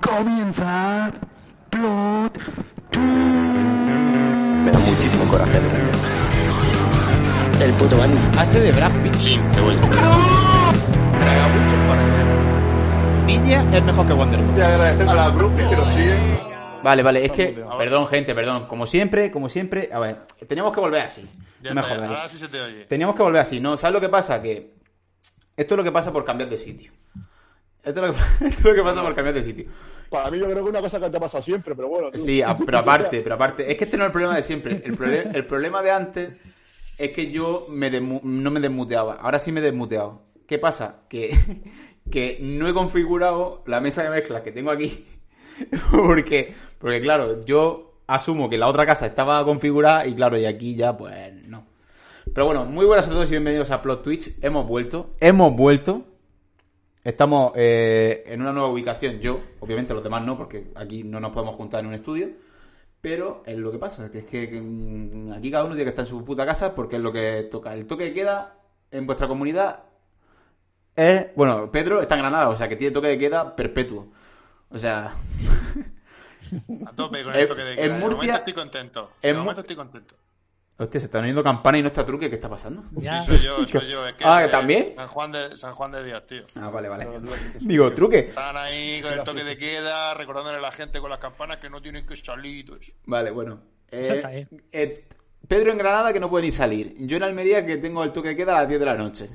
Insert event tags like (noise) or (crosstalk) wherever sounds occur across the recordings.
Comienza Plot Me da muchísimo coraje. El puto Bandi. Hace de Brad Pitt. Traga mucho para Niña es mejor que Wonder Woman. Y agradecer a la Brooklyn que nos sigue. Vale, vale, es que, perdón, gente, perdón. Como siempre, como siempre, a ver, teníamos que volver así. Ya No me ahora sí se te oye. Teníamos que volver así, ¿no? ¿Sabes lo que pasa? Que esto es lo que pasa por cambiar de sitio. Esto es lo que, (laughs) esto es lo que pasa por cambiar de sitio. Para mí yo creo que es una cosa que te ha pasado siempre, pero bueno. tú- Sí, a- (laughs) pero aparte, pero aparte, es que este no es el problema de siempre. El, problema de antes es que yo me no me desmuteaba. Ahora sí me he desmuteado. ¿Qué pasa? Que, (laughs) que no he configurado la mesa de mezclas que tengo aquí. Porque, porque claro, yo asumo que la otra casa estaba configurada y claro, y aquí ya pues no. Pero bueno, muy buenas a todos y bienvenidos a Plot Twitch. Hemos vuelto, hemos vuelto. Estamos eh, en una nueva ubicación. Yo, obviamente los demás no, porque aquí no nos podemos juntar en un estudio. Pero es lo que pasa, que es que, que, mm, aquí cada uno tiene que estar en su puta casa porque es lo que toca. El toque de queda en vuestra comunidad es... Bueno, Pedro está en Granada, o sea que tiene toque de queda perpetuo. O sea... A tope con En- (laughs) esto que de en queda. De Murcia- momento estoy contento. en De momento estoy contento. Hostia, se están oyendo campana y no está truque. ¿Qué está pasando? Ya. Sí, soy yo, (laughs) soy yo. Es que Ah, es ¿también? San Juan de, San Juan de Dios, tío. Ah, vale, vale. Digo, truque. Están ahí con el toque de queda, recordándole a la gente con las campanas que no tienen que salir. Vale, bueno. Eh, eh, Pedro en Granada que no puede ni salir. Yo en Almería que tengo el toque de queda a las 10 de la noche.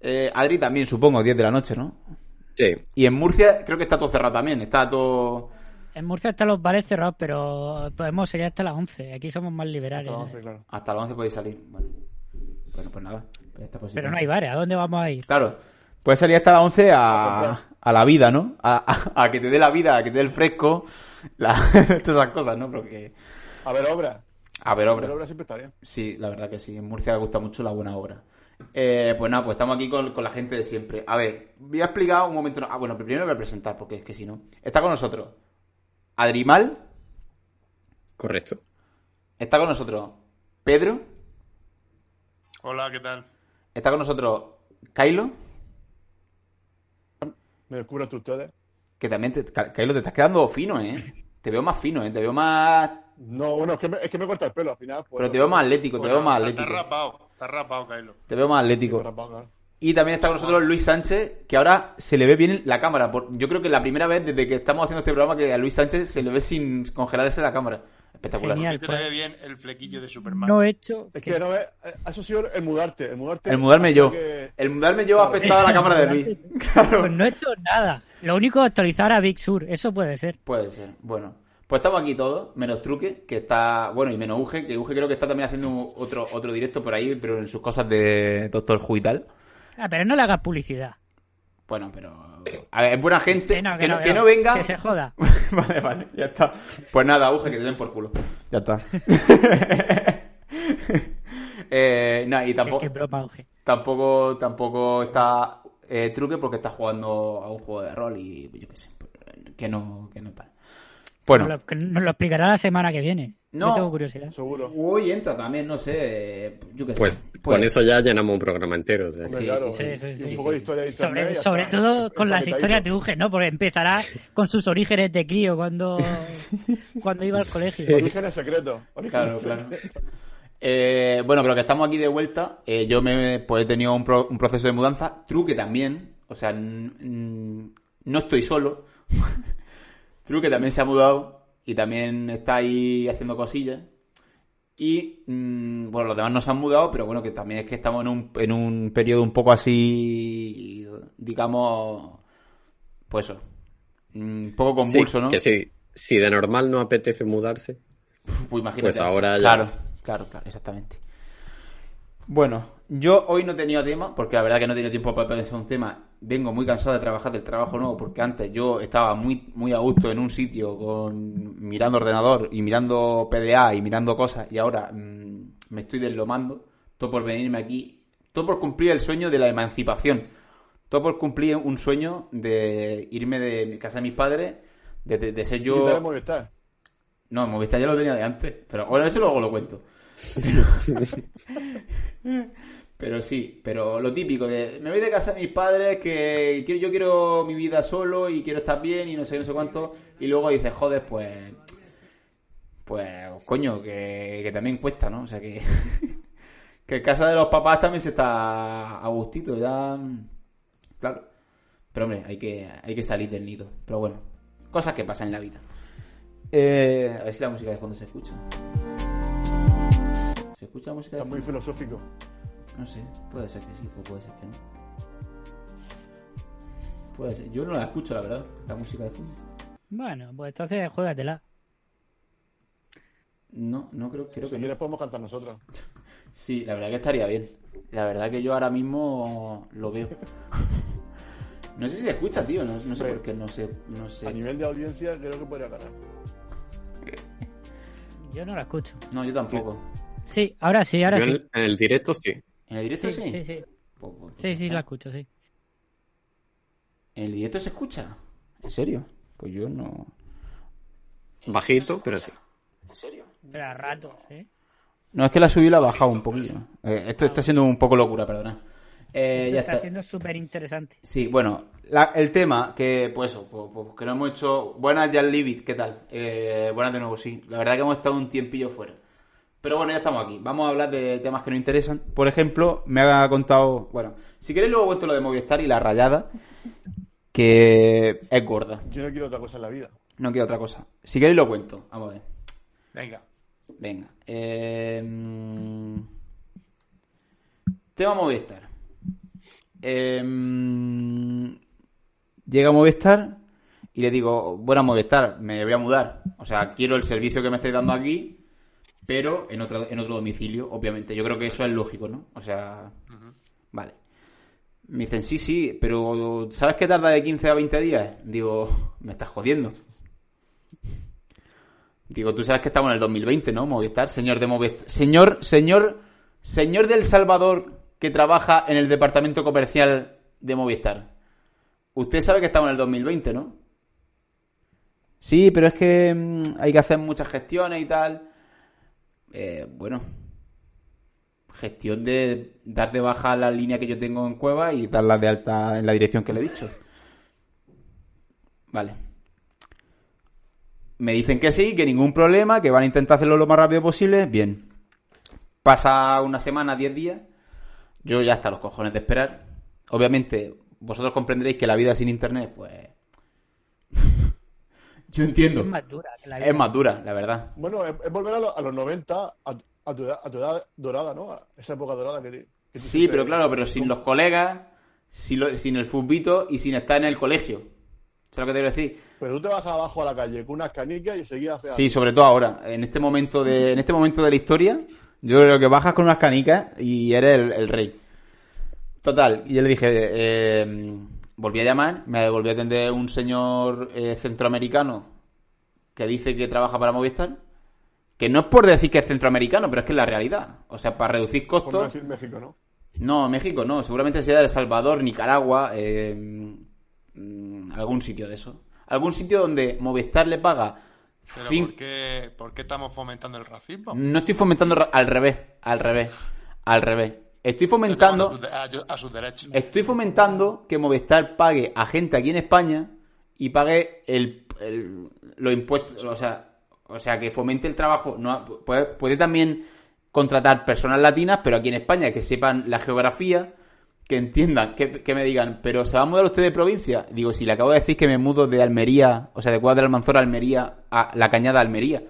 Eh, Adri también, supongo, 10 de la noche, ¿no? Sí. Y en Murcia creo que está todo cerrado también. Está todo... En Murcia están los bares cerrados, pero podemos seguir hasta las 11. Aquí somos más liberales. No, sí, claro. Hasta las 11 podéis salir. Bueno, bueno pues nada. Pues Pero no hay bares. ¿A dónde vamos a ir? Claro. Puedes salir hasta las 11 a, a la vida, ¿no? A, a- a que te dé la vida, a que te dé el fresco. La... (laughs) Todas esas cosas, ¿no? Porque... A ver, obra. A ver, A obra. ver, obra siempre está bien. Sí, la verdad que sí. En Murcia me gusta mucho la buena obra. Eh, pues nada, pues estamos aquí con, con la gente de siempre. A ver, voy a explicar un momento. Ah, bueno, primero voy a presentar, porque es que si no. Está con nosotros Adrimal, Correcto. está con nosotros Pedro, Hola, ¿qué tal? está con nosotros Kylo, Me descubren tú ustedes. que también te, Kylo, te estás quedando fino, ¿eh? Te veo más fino, ¿eh? Te veo más. No, bueno, es que me, es que me corta el pelo al final. pues, Pero te veo más atlético, te Bueno, veo más está- Está atlético. rapado, está rapado, Kylo. Te veo más atlético. rapado, claro. Y también está con nosotros Luis Sánchez, que ahora se le ve bien la cámara. Yo creo que es la primera vez desde que estamos haciendo este programa que a Luis Sánchez se le ve sin congelarse la cámara. Espectacular. Genial. Y te le ve bien el flequillo de Superman. No he hecho. Es que no es. eh, Eso ha sido el mudarte. El mudarte. El mudarme yo. que- El mudarme yo ha afectado a la cámara de Luis. (laughs) (laughs) Claro. Pues no he hecho nada. Lo único es actualizar a Big Sur. Eso puede ser. Puede ser. Bueno. Pues estamos aquí todos, menos Truque, que está, bueno, y menos Uge, que Uge creo que está también haciendo otro, otro directo por ahí, pero en sus cosas de Doctor Who y tal. Ah, pero no le hagas publicidad. Bueno, pero... A ver, es buena gente. Que no, que, no, que no venga... Que se joda. (laughs) vale, vale, ya está. Pues nada, Uge, que te den por culo. Ya está. (laughs) eh, no, y tampoco, qué broma, Uge. tampoco, tampoco está eh, Truque porque está jugando a un juego de rol y yo qué sé, pues, que no, que no tal. Bueno, Nos lo, que nos lo explicará la semana que viene. No. Yo tengo curiosidad. Seguro. hoy entra también, no sé, yo qué sé. Pues con eso ya llenamos un programa entero. Sí, claro. sí, sí, sí, Y sí, un poco de historia de internet. Sobre, está. todo con las historias de Uge, ¿no? Porque empezará con sus orígenes de crío cuando, (laughs) cuando iba al colegio. Orígenes secretos. Claro, claro. Eh, bueno, pero que estamos aquí de vuelta. Eh, yo me pues, he tenido un, pro- un proceso de mudanza. Truque también. O sea, n- n- no estoy solo. Truque también se ha mudado y también está ahí haciendo cosillas. Y mm, bueno, los demás no se han mudado, pero bueno, que también es que estamos en un, en un periodo un poco así, digamos, pues eso, un poco sí, convulso, ¿no? Que sí, si de normal no apetece mudarse, Pues imagínate. Pues ahora ya- Claro, claro, claro, exactamente. Bueno, Yo hoy no he tenido tema, porque la verdad que no he tenido tiempo para pensar un tema. Vengo muy cansado de trabajar del trabajo nuevo, porque antes yo estaba muy, muy a gusto en un sitio con mirando ordenador y mirando PDA y mirando cosas, y ahora mm, me estoy deslomando. Todo por venirme aquí, todo por cumplir el sueño de la emancipación. Todo por cumplir un sueño de irme de casa de mis padres, de, de- de ser yo. dale Movistar. No, Movistar ya lo tenía de antes. Pero bueno, eso luego lo cuento. (laughs) Pero sí, pero lo típico de me voy de casa de mis padres que quiero, yo quiero mi vida solo y quiero estar bien y no sé, no sé cuánto. Y luego dices, joder, pues. Pues, coño, que, que también cuesta, ¿no? O sea que. (laughs) que en casa de los papás también se está a gustito, ya. Claro. Pero hombre, hay que, hay que salir del nido. Pero bueno, cosas que pasan en la vida. Eh, a ver si la música de fondo se escucha. ¿Se escucha la música de Está muy fondo? filosófico. No sé, puede ser que sí, o puede ser que no. Puede ser. Yo no la escucho, la verdad, la música de fondo. Bueno, pues entonces juégatela. No, no creo, creo Si que no. quieres podemos cantar nosotros. (laughs) Sí, la verdad que estaría bien. La verdad que yo ahora mismo lo veo. (laughs) No sé si se escucha, tío. No, no sé por qué, no sé. No A sé. nivel de audiencia creo que podría ganar. Yo no la escucho. No, yo tampoco. Sí, ahora sí, ahora Yo sí. el, en el directo sí. ¿En el directo Sí, sí? sí, sí. Pues- pues- Sí, sí, la escucho, sí. ¿En el directo se escucha? ¿En serio? Pues yo no. Bajito, pero sí. ¿En serio? Pero a ratos, ¿eh? No, es que la subí y la bajado un poquillo. Eh, esto está siendo un poco locura, perdona. Eh, Esto ya está está. siendo súper interesante. Sí, bueno, la- el tema que, pues eso, pues, pues, que no hemos hecho. Buenas, Jan Livit, ¿qué tal? Eh, buenas de nuevo, sí. La verdad que hemos estado un tiempillo fuera. Pero bueno, ya estamos aquí. Vamos a hablar de temas que nos interesan. Por ejemplo, me ha contado. Bueno, si queréis, luego cuento lo de Movistar y la rayada, que es gorda. Yo no quiero otra cosa en la vida. No quiero otra cosa. Si queréis, lo cuento. Vamos a ver. Venga. Venga. eh, mm, tema Movistar. Eh, llega Movistar y le digo, bueno, Movistar, me voy a mudar. O sea, quiero el servicio que me estáis dando aquí, pero en otro, en otro domicilio, obviamente. Yo creo que eso es lógico, ¿no? O sea, vale. Me dicen, sí, sí, pero ¿sabes que tarda de 15 a 20 días? Digo, me estás jodiendo. Digo, tú sabes que estamos en el 2020, ¿no? Movistar, señor de Movistar. Señor, señor, señor del Salvador que trabaja en el departamento comercial de Movistar. Usted sabe que estamos en el 2020, ¿no? Sí, pero es que mm, hay que hacer muchas gestiones y tal. Eh, bueno, gestión de dar de baja la línea que yo tengo en Cueva y darla de alta en la dirección que le he dicho. Vale. Me dicen que sí, que ningún problema, que van a intentar hacerlo lo más rápido posible. Bien. Pasa una semana, diez días. Yo ya hasta los cojones de esperar. Obviamente, vosotros comprenderéis que la vida sin internet, pues. Yo entiendo. Es más dura que la vida. Es más dura, la verdad. Bueno, es, es volver a, lo- a los 90, a, a tu edad, a tu edad dorada, ¿no? A esa época dorada que, te- que tú Sí, siempre- pero claro, pero sin los colegas, sin, lo- sin el futbito y sin estar en el colegio. ¿Sabes lo que te quiero decir? Pero tú te bajas abajo a la calle con unas canicas y seguías hacia Sí, sobre todo ahora, en este momento de, en este momento de la historia, yo creo que bajas con unas canicas y eres el, el rey. Total, y yo le dije, eh, volví a llamar, me volvió a atender un señor eh, centroamericano que dice que trabaja para Movistar, que no es por decir que es centroamericano, pero es que es la realidad. O sea, para reducir por no costos... decir México, ¿no? No, México no, seguramente sea El Salvador, Nicaragua, eh, mm, algún sitio de eso. Algún sitio donde Movistar le paga... Pero ¿por qué, ¿por qué estamos fomentando el racismo? No estoy fomentando al revés, al revés, al revés. Estoy fomentando, A sus, de- a- a sus derechos. estoy fomentando que Movistar pague a gente aquí en España y pague el, el- los impuestos, o sea, o sea, que fomente el trabajo. No, puede, puede también contratar personas latinas, pero aquí en España que sepan la geografía, que entiendan, que, que me digan, pero ¿se va a mudar usted de provincia? Digo, si le acabo de decir que me mudo de Almería, o sea, de Cuadra Almanzora a Almería a la Cañada Almería.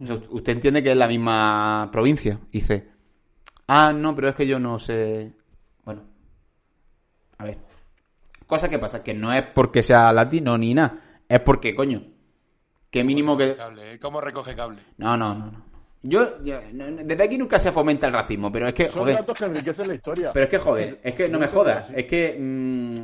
O sea, usted entiende que es la misma provincia. Dice, ah, no, pero es que yo no sé. Bueno, a ver. Cosa que pasa, que no es porque sea latino ni nada. Es porque, coño, que mínimo que... Cable, ¿eh? ¿Cómo recoge cable? No, no, no, no. Yo, yo- no- desde aquí nunca se fomenta el racismo, pero es que, Son joder, datos que enriquecen la historia. pero es que joder, es que no me jodas, es que, mm,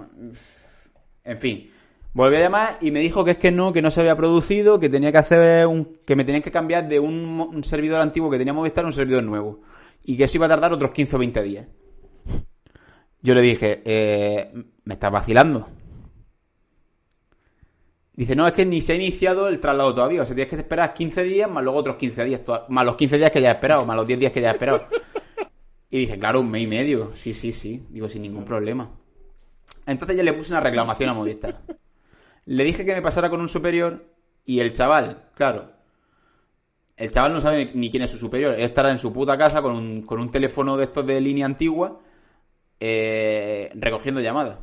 en fin, volví a llamar y me dijo que es que no, que no se había producido, que tenía que hacer un, que me tenían que cambiar de un, un servidor antiguo que tenía Movistar a un servidor nuevo y que eso iba a tardar otros 15 o 20 días. Yo le dije, eh, me estás vacilando. Dice, no, es que ni se ha iniciado el traslado todavía. O sea, tienes que esperar 15 días más luego otros 15 días. Más los 15 días que ya he esperado, más los 10 días que ya he esperado. Y dije, claro, un mes y medio. Sí, sí, sí. Digo, sin ningún problema. Entonces ya le puse una reclamación a Movistar. Le dije que me pasara con un superior y el chaval, claro. El chaval no sabe ni quién es su superior. Él estará en su puta casa con un, con un teléfono de estos de línea antigua eh, recogiendo llamadas.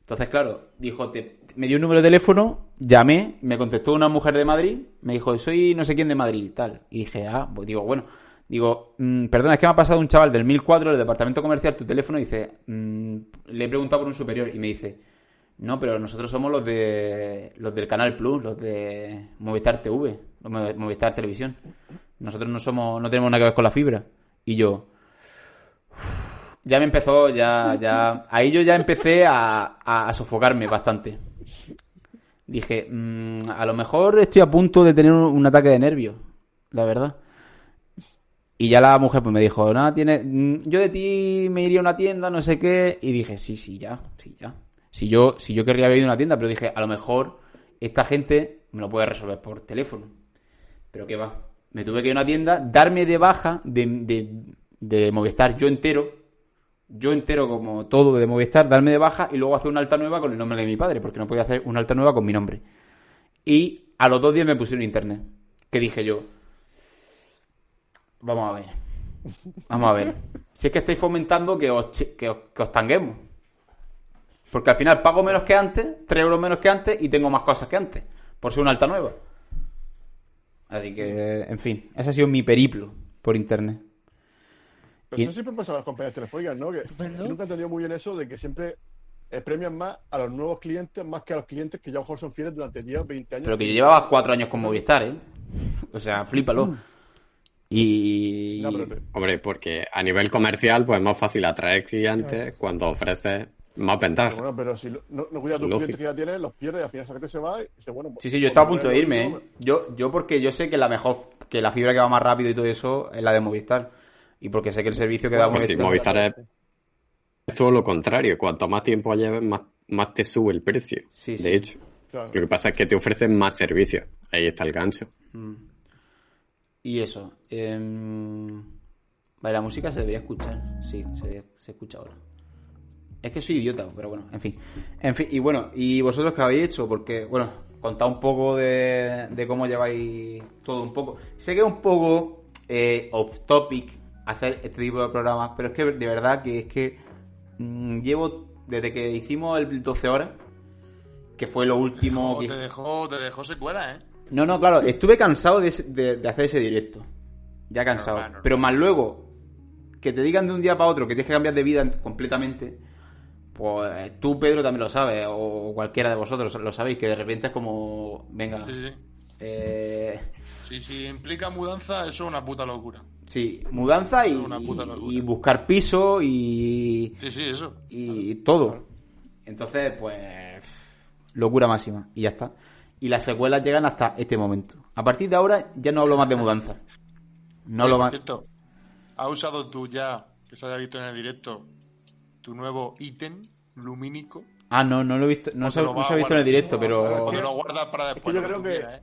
Entonces, claro, dijo, te- me dio un número de teléfono, llamé, me contestó una mujer de Madrid, me dijo, soy no sé quién de Madrid y tal. Y dije, ah, pues digo, bueno, digo, mm, perdona, es que me ha pasado un chaval del 1004 del departamento comercial tu teléfono y dice, mm, le he preguntado por un superior y me dice, no, pero nosotros somos los de los del Canal Plus, los de Movistar TV, Movistar Televisión. Nosotros no somos, no tenemos nada que ver con la fibra. Y yo, ya me empezó, ya, ya, ahí yo ya empecé a, a- sofocarme bastante. Dije, "Mm, a lo mejor estoy a punto de tener un, un ataque de nervios, la verdad. Y ya la mujer pues me dijo, nada, tiene, mm, yo de ti me iría a una tienda, no sé qué, y dije, sí, sí, ya, sí, ya. Si yo, si yo querría haber ido a una tienda, pero dije, a lo mejor esta gente me lo puede resolver por teléfono. Pero qué va. Me tuve que ir a una tienda, darme de baja de, de, de Movistar yo entero, yo entero como todo de Movistar, darme de baja y luego hacer una alta nueva con el nombre de mi padre, porque no podía hacer una alta nueva con mi nombre. Y a los dos días me pusieron internet. Que dije yo, vamos a ver, vamos a ver. Si es que estáis fomentando que os, que os, que os tanguemos. Porque al final pago menos que antes, 3 euros menos que antes y tengo más cosas que antes, por ser una alta nueva. Así que, en fin, ese ha sido mi periplo por internet. Pero Y- eso siempre pasa en las compañías telefónicas, ¿no? Que nunca he entendido muy bien eso de que siempre premian más a los nuevos clientes más que a los clientes que ya a lo mejor son fieles durante 10 20 años. Pero que yo llevaba cuatro años con Movistar, ¿eh? O sea, flípalo. Y... No, pero Hombre, porque a nivel comercial, pues es más fácil atraer clientes cuando ofreces más pero ventajas. bueno, pero si no, no, cuidas tus Lógico. clientes que ya tienes, los pierdes y al final esa gente se va y dice, bueno, pues, Sí, sí, yo pues estaba a punto de irme, ¿eh? Yo, yo porque yo sé que la mejor, que la fibra que va más rápido y todo eso es la de Movistar. Y porque sé que el servicio que da Pues sí, Movistar... Movistar es todo lo contrario. Cuanto más tiempo lleves, más, más te sube el precio. Sí, sí. De hecho, Claro. lo que pasa es que te ofrecen más servicios. Ahí está el gancho. Y eso. em, Vale, la música se debería escuchar. Sí, se, se escucha ahora. Es que soy idiota, pero bueno, en fin. En fin, y bueno, ¿y vosotros qué habéis hecho? Porque, bueno, contad un poco de, de cómo lleváis todo un poco. Sé que es un poco eh, off topic hacer este tipo de programas, pero es que de verdad que es que mm, llevo desde que hicimos el 12 horas, que fue lo último Oh, que te dejó, te dejó secuela, ¿eh? no, no, claro, estuve cansado de, de- de hacer ese directo. Ya cansado. Normal, normal. Pero más luego, que te digan de un día para otro que tienes que cambiar de vida completamente, pues tú, Pedro, también lo sabes, o cualquiera de vosotros lo sabéis, que de repente es como, venga, Sí, sí. eh, Si, si implica mudanza, eso es una puta locura. sí, mudanza y, buscar piso y, Sí, sí, eso. y todo. Entonces, pues, locura máxima, y ya está. Y las secuelas llegan hasta este momento. A partir de ahora ya no hablo más de mudanza. No Oye, hablo más... cierto, ¿has usado tú ya, que se haya visto en el directo, tu nuevo ítem lumínico? Ah, no, no lo he visto, no, ¿O se, no se ha visto en el directo, pero... claro, ¿O que- te lo guardas para después? yo creo que- ¿eh?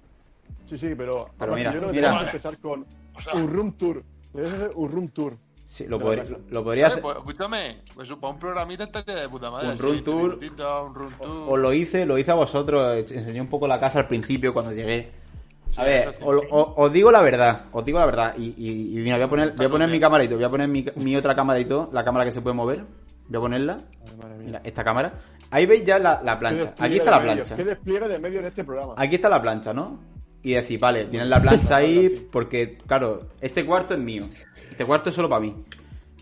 Sí, sí, pero, Pero mira, yo creo que mira. empezar con O sea, un room tour. Debes hacer un room tour. Sí, lo, podría, lo podría hacer. pues, escúchame, pues para un programita estaría de puta madre. Un room 20 tour. Un room tour. Os lo hice, lo hice a vosotros, eh, enseñé un poco la casa al principio cuando llegué. A Sí, ver, os, os- os digo la verdad, os digo la verdad. Y, y- y mira, voy a poner, voy a poner mi camarito, voy a poner mi, mi otra cámara y todo, la cámara que se puede mover. Voy a ponerla. Mira, esta cámara. Ahí veis ya la, la ¿Qué plancha. Aquí está la plancha. ¿Qué despliegue de medio en este programa? Aquí está la plancha, ¿no? Y decir, vale, tienes la (laughs) plancha ahí porque, claro, este cuarto es mío. Este cuarto es solo para mí.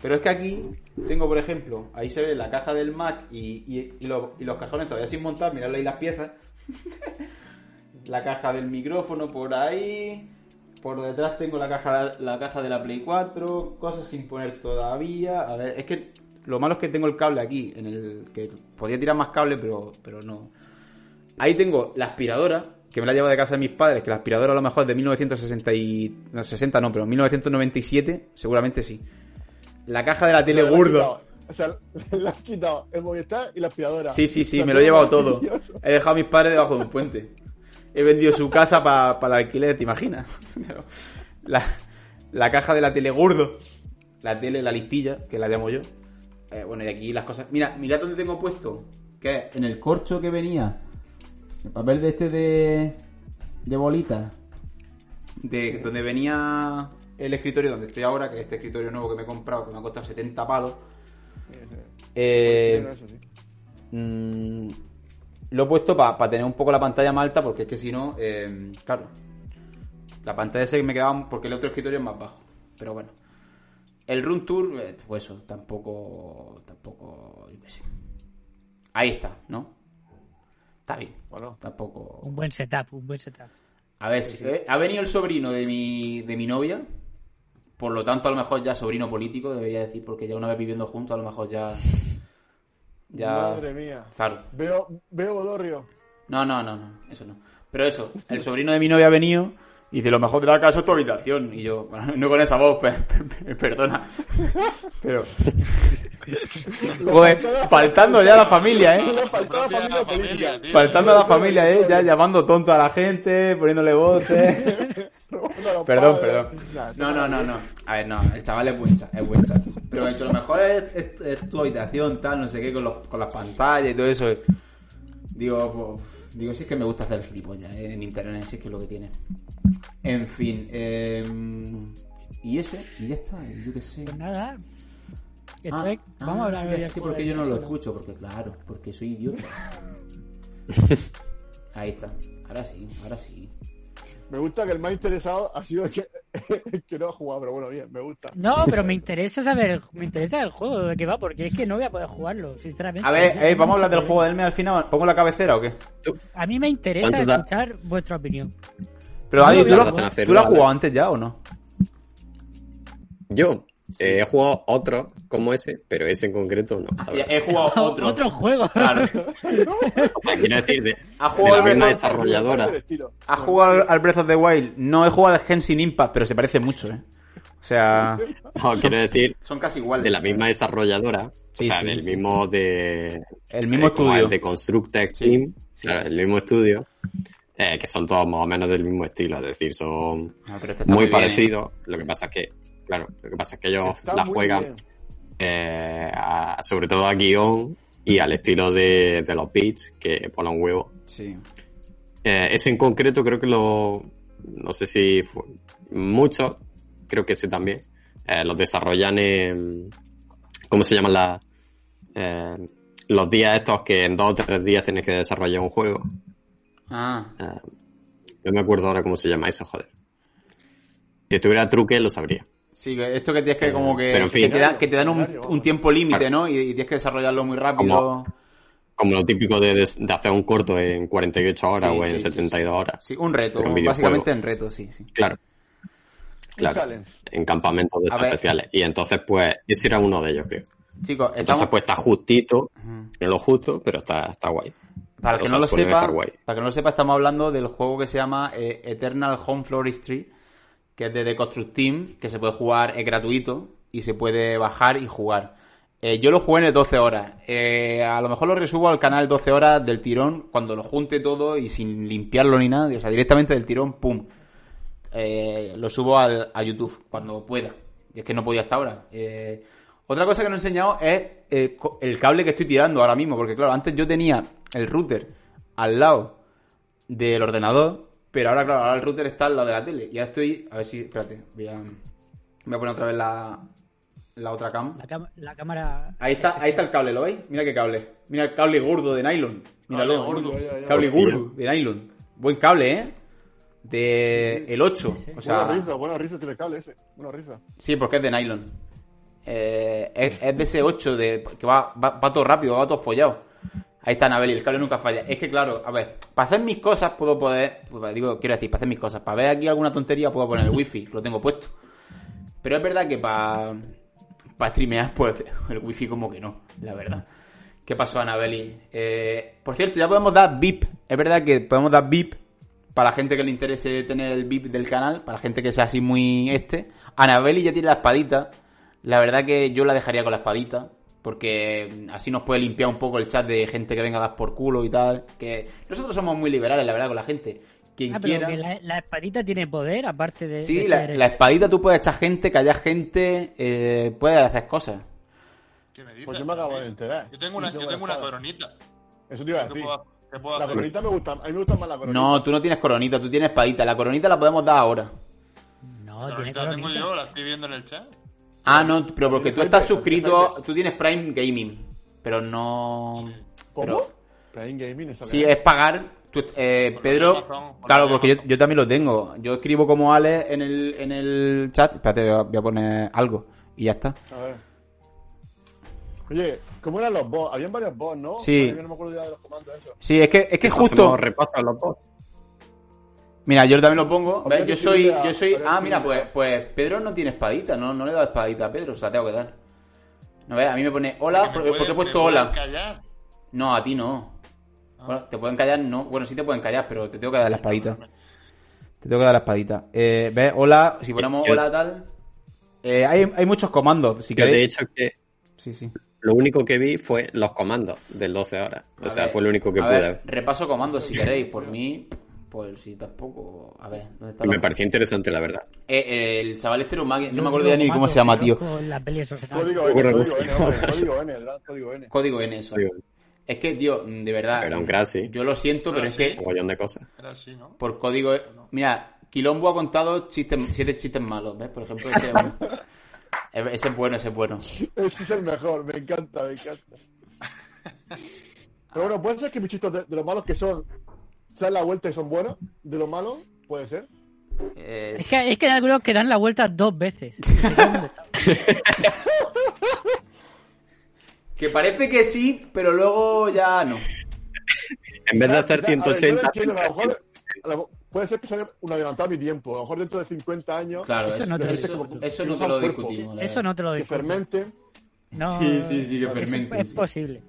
Pero es que aquí tengo, por ejemplo, ahí se ve la caja del Mac y, y- y los, y los cajones todavía sin montar, mirad ahí las piezas. (laughs) la caja del micrófono por ahí. Por detrás tengo la caja, la caja de la Play 4, cosas sin poner todavía. A ver, es que lo malo es que tengo el cable aquí, en el que podía tirar más cable, pero, pero no. Ahí tengo la aspiradora, que me la llevo de casa de mis padres, que la aspiradora a lo mejor es de 1960 y... No, 60 no, pero 1997, seguramente sí. La caja de la tele quitado- O sea, (laughs) le has quitado el Movistar y la aspiradora. Sí, sí, sí, La me lo he llevado todo. He dejado a mis padres debajo de un puente. He vendido su casa para el alquiler, ¿te imaginas? La, la caja de la tele gordo. La tele, la listilla, que la llamo yo. Eh, bueno, y aquí las cosas... Mira, mirad dónde tengo puesto. Que es en el corcho que venía. El papel de este de... De bolita. De donde venía el escritorio donde estoy ahora, que es este escritorio nuevo que me he comprado, que me ha costado 70 palos. Eh, eso, sí. Mm, lo he puesto para tener un poco la pantalla más alta porque es que si no, eh, claro, la pantalla se me quedaba porque el otro escritorio es más bajo. Pero bueno, el Room Tour, eh, pues eso, tampoco, tampoco, yo qué sé. Ahí está, ¿no? Está bien. Bueno. Tampoco. Un buen setup, un buen setup. A ver, si- eh, ha venido el sobrino de mi, de mi novia. Por lo tanto, a lo mejor ya sobrino político, debería decir, porque ya una vez viviendo juntos, a lo mejor ya. Ya. Madre mía. Claro. Veo, veo Bodorrio. No, no, no, no, eso no. Pero eso, el sobrino de mi novia ha venido y dice, lo mejor de la casa es tu habitación. Y yo, bueno, (laughs) no con esa voz, pe- pe- pe- perdona. Pero, (laughs) joder, faltando ya a la familia, ¿eh? Faltando a la familia, ¿eh? Ya llamando tonto a la gente, poniéndole voces. (laughs) Perdón, perdón. No, no, no, no. A ver, no, el chaval es buen chaval, es buen chaval. Pero me ha dicho, lo mejor es, es- es tu habitación, tal, no sé qué, con, los, con las pantallas y todo eso. Digo, pues, digo, si es que me gusta hacer el gilipollas eh, en internet, si es que es lo que tiene. En fin, eh, y eso, y ya está, y yo qué sé. Pues nada. Ah, es- vamos a hablar hoy del sé juego porque yo no lo escucho, porque claro, porque soy idiota. (laughs) Ahí está, ahora sí, ahora sí. Me gusta que el más interesado ha sido el que, (laughs) que no ha jugado, pero bueno, bien, me gusta. No, pero me (laughs) interesa saber, me interesa el juego de qué va, porque es que no voy a poder jugarlo, sinceramente. A ver, eh, vamos a hablar del juego del mes al final. ¿Pongo la cabecera o qué? A mí me interesa escuchar vuestra opinión. Pero Adi, ¿tú, lo, hacer hacer ¿tú lo has jugado antes ya o no? Yo eh, he jugado otro como ese, pero ese en concreto no. verdad. He jugado (laughs) otro. Otro juego. (laughs) Claro. O sea, quiero decir, de, Ha de jugado la al desarrolladora. ¿Ha jugado al- Breath of the Wild? No he jugado al Genshin Impact, pero se parece mucho, ¿eh? O sea, No, quiero decir, son casi iguales. de la misma desarrolladora, Sí, o sea, sí, del sí, mismo de... El mismo eh, como estudio. el de Constructex Team, sí. claro, el mismo estudio, eh, que son todos más o menos del mismo estilo, es decir, son No, este muy bien, ¿eh? parecidos. Lo que pasa es que, claro, lo que pasa es que ellos Está la juegan eh, a- sobre todo a guion y al estilo de, de los beats que ponen un huevo. Sí. Eh, ese en concreto creo que lo... No sé si fue, muchos, creo que ese también, eh, los desarrollan en... ¿Cómo se llaman las... eh, los días estos que en dos o tres días tienes que desarrollar un juego. Ah, Eh, no me acuerdo ahora cómo se llama eso, joder. Si tuviera truque lo sabría. Sí, que esto que tienes que como que... Pero en fin. que, te, da- que te dan un, un tiempo límite. ¿no? Y, y tienes que desarrollarlo muy rápido. Como- Como lo típico de, de- hacer un corto en 48 horas Sí, o en sí, sí, 72 horas. Sí, un reto. Un básicamente en reto, sí, sí. Claro. Claro. En campamentos de especiales. Y entonces, pues, ese era uno de ellos, creo. Chicos, Entonces, estamos... pues está justito, en lo justo, pero está, está guay. Para el O que sea, no lo sepa, para que no lo sepa, estamos hablando del juego que se llama eh, Eternal Home Floristry, que es de The Construct Team, que se puede jugar, es gratuito y se puede bajar y jugar. Eh, yo lo jugué en el 12 horas. Eh, a lo mejor lo resubo al canal 12 horas del tirón, cuando lo junte todo y sin limpiarlo ni nada, o sea, directamente del tirón, pum. Eh, lo subo al- a YouTube cuando pueda. Y es que no podía hasta ahora. Otra cosa que no he enseñado es el cable que estoy tirando ahora mismo. Porque claro, antes yo tenía el router al lado del ordenador. Pero ahora, claro, ahora el router está al lado de la tele. Ya estoy. A ver si. Espérate. Voy a, voy a poner otra vez la, la otra cam. La, cam- la cámara. Ahí está, ahí está el cable, ¿lo veis? Mira qué cable. Mira el cable gordo de nylon. Míralo. Cable gordo. Ya. Cable gordo de nylon. Buen cable, ¿eh? De el 8. O sea, buena risa, buena risa tiene el cable ese. Buena risa. Sí, porque es de nylon. Eh, es, es de ese 8 de, que va, va, va todo rápido, va todo follado. Ahí está Anabel el cable nunca falla. Es que claro, a ver, para hacer mis cosas puedo poder, pues, digo, quiero decir, para hacer mis cosas, para ver aquí alguna tontería puedo poner el wifi, lo tengo puesto. Pero es verdad que para, para streamear, pues (laughs) el wifi como que no, la verdad. ¿Qué pasó, Anabeli? Eh, por cierto, ya podemos dar VIP. Es verdad que podemos dar VIP para la gente que le interese tener el VIP del canal, para la gente que sea así muy este. Anabeli ya tiene la espadita. La verdad que yo la dejaría con la espadita. Porque así nos puede limpiar un poco el chat de gente que venga a dar por culo y tal. Que nosotros somos muy liberales, la verdad, con la gente. Quien Ah, pero quiera. que la, la espadita tiene poder, aparte de. Sí, de la, ser- la espadita tú puedes echar gente, callar gente, eh, puedes hacer cosas. ¿Qué me dices? Pues yo me acabo de enterar. Yo tengo una, yo tengo coronita. Eso te iba a ¿Qué decir. puedo, qué puedo La coronita me gusta. A mí me gusta más la coronita. No, tú no tienes coronita, tú tienes espadita. La coronita la podemos dar ahora. No, La tiene coronita la tengo yo, la estoy viendo en el chat. Ah, no, pero porque tú estás suscrito, tú tienes Prime Gaming, pero no... ¿Cómo? pero- Prime Gaming, eso Sí, que es pagar. Tú- eh, Por Pedro, por claro, porque yo, también lo tengo. Yo escribo como Ale en el, en el chat. Espérate, voy a- poner algo y ya está. A ver. Oye, ¿cómo eran los bots? Habían varios bots, ¿no? Sí. Yo no me acuerdo ya de los comandos esos. Sí, es que, es que Eso justo... hacemos repaso a los dos. Mira, yo también lo pongo. ¿ves? Yo soy, yo soy. Ah, mira, pues, pues Pedro no tiene espadita, no, no le he dado espadita a Pedro, se la tengo que dar. No ves, a mí me pone hola, Que me ¿por, pueden- ¿por qué he puesto hola? callar. No, a ti no. Ah. Bueno, te pueden callar, no. Bueno, sí te pueden callar, pero te tengo que dar la espadita. Te tengo que dar la espadita. Eh, ¿Ves? Hola, si ponemos Yo- hola tal. Eh, hay, hay muchos comandos, si Yo de queréis. hecho que Sí, sí. lo único que vi fue los comandos del 12 horas. O A sea, ver, fue lo único que pude ver. repaso comandos si queréis. Por mí, pues sí, tampoco. A ver, ¿dónde está Y la- me pareció interesante, la verdad. Eh, el chaval este era un magui- No me acuerdo ya ni cómo se llama, tío. La peli eso, Código N, código. N, hombre, código N, código N. Código N, eso. Es que, tío, de verdad. Era un sí. Yo lo siento, pero es sí. que Un de cosas. Era así, ¿no? por código. Mira, Quilombo ha contado chistes, siete chistes malos, ¿ves? Por ejemplo, ese, (laughs) es bueno. ese es bueno, ese es bueno. Ese es el mejor, me encanta, me encanta. (laughs) Pero bueno, puede ser que mis chistes de, de los malos que son se dan la vuelta y son buenos, de los malos, puede ser. Eh, Es que, es que hay algunos que dan la vuelta dos veces. (laughs) Que parece que sí, pero luego ya no. En vez de hacer A ver, yo lo 180, entiendo, a lo mejor- a lo- puede ser que sea un adelantado a mi tiempo. A lo mejor dentro de 50 años Claro, Eso eso, no te lo eso- discuto. eso no te lo discutimos. la Eso verdad. no te lo que fermente. No, Sí, sí, sí, que fermente, Es sí. posible.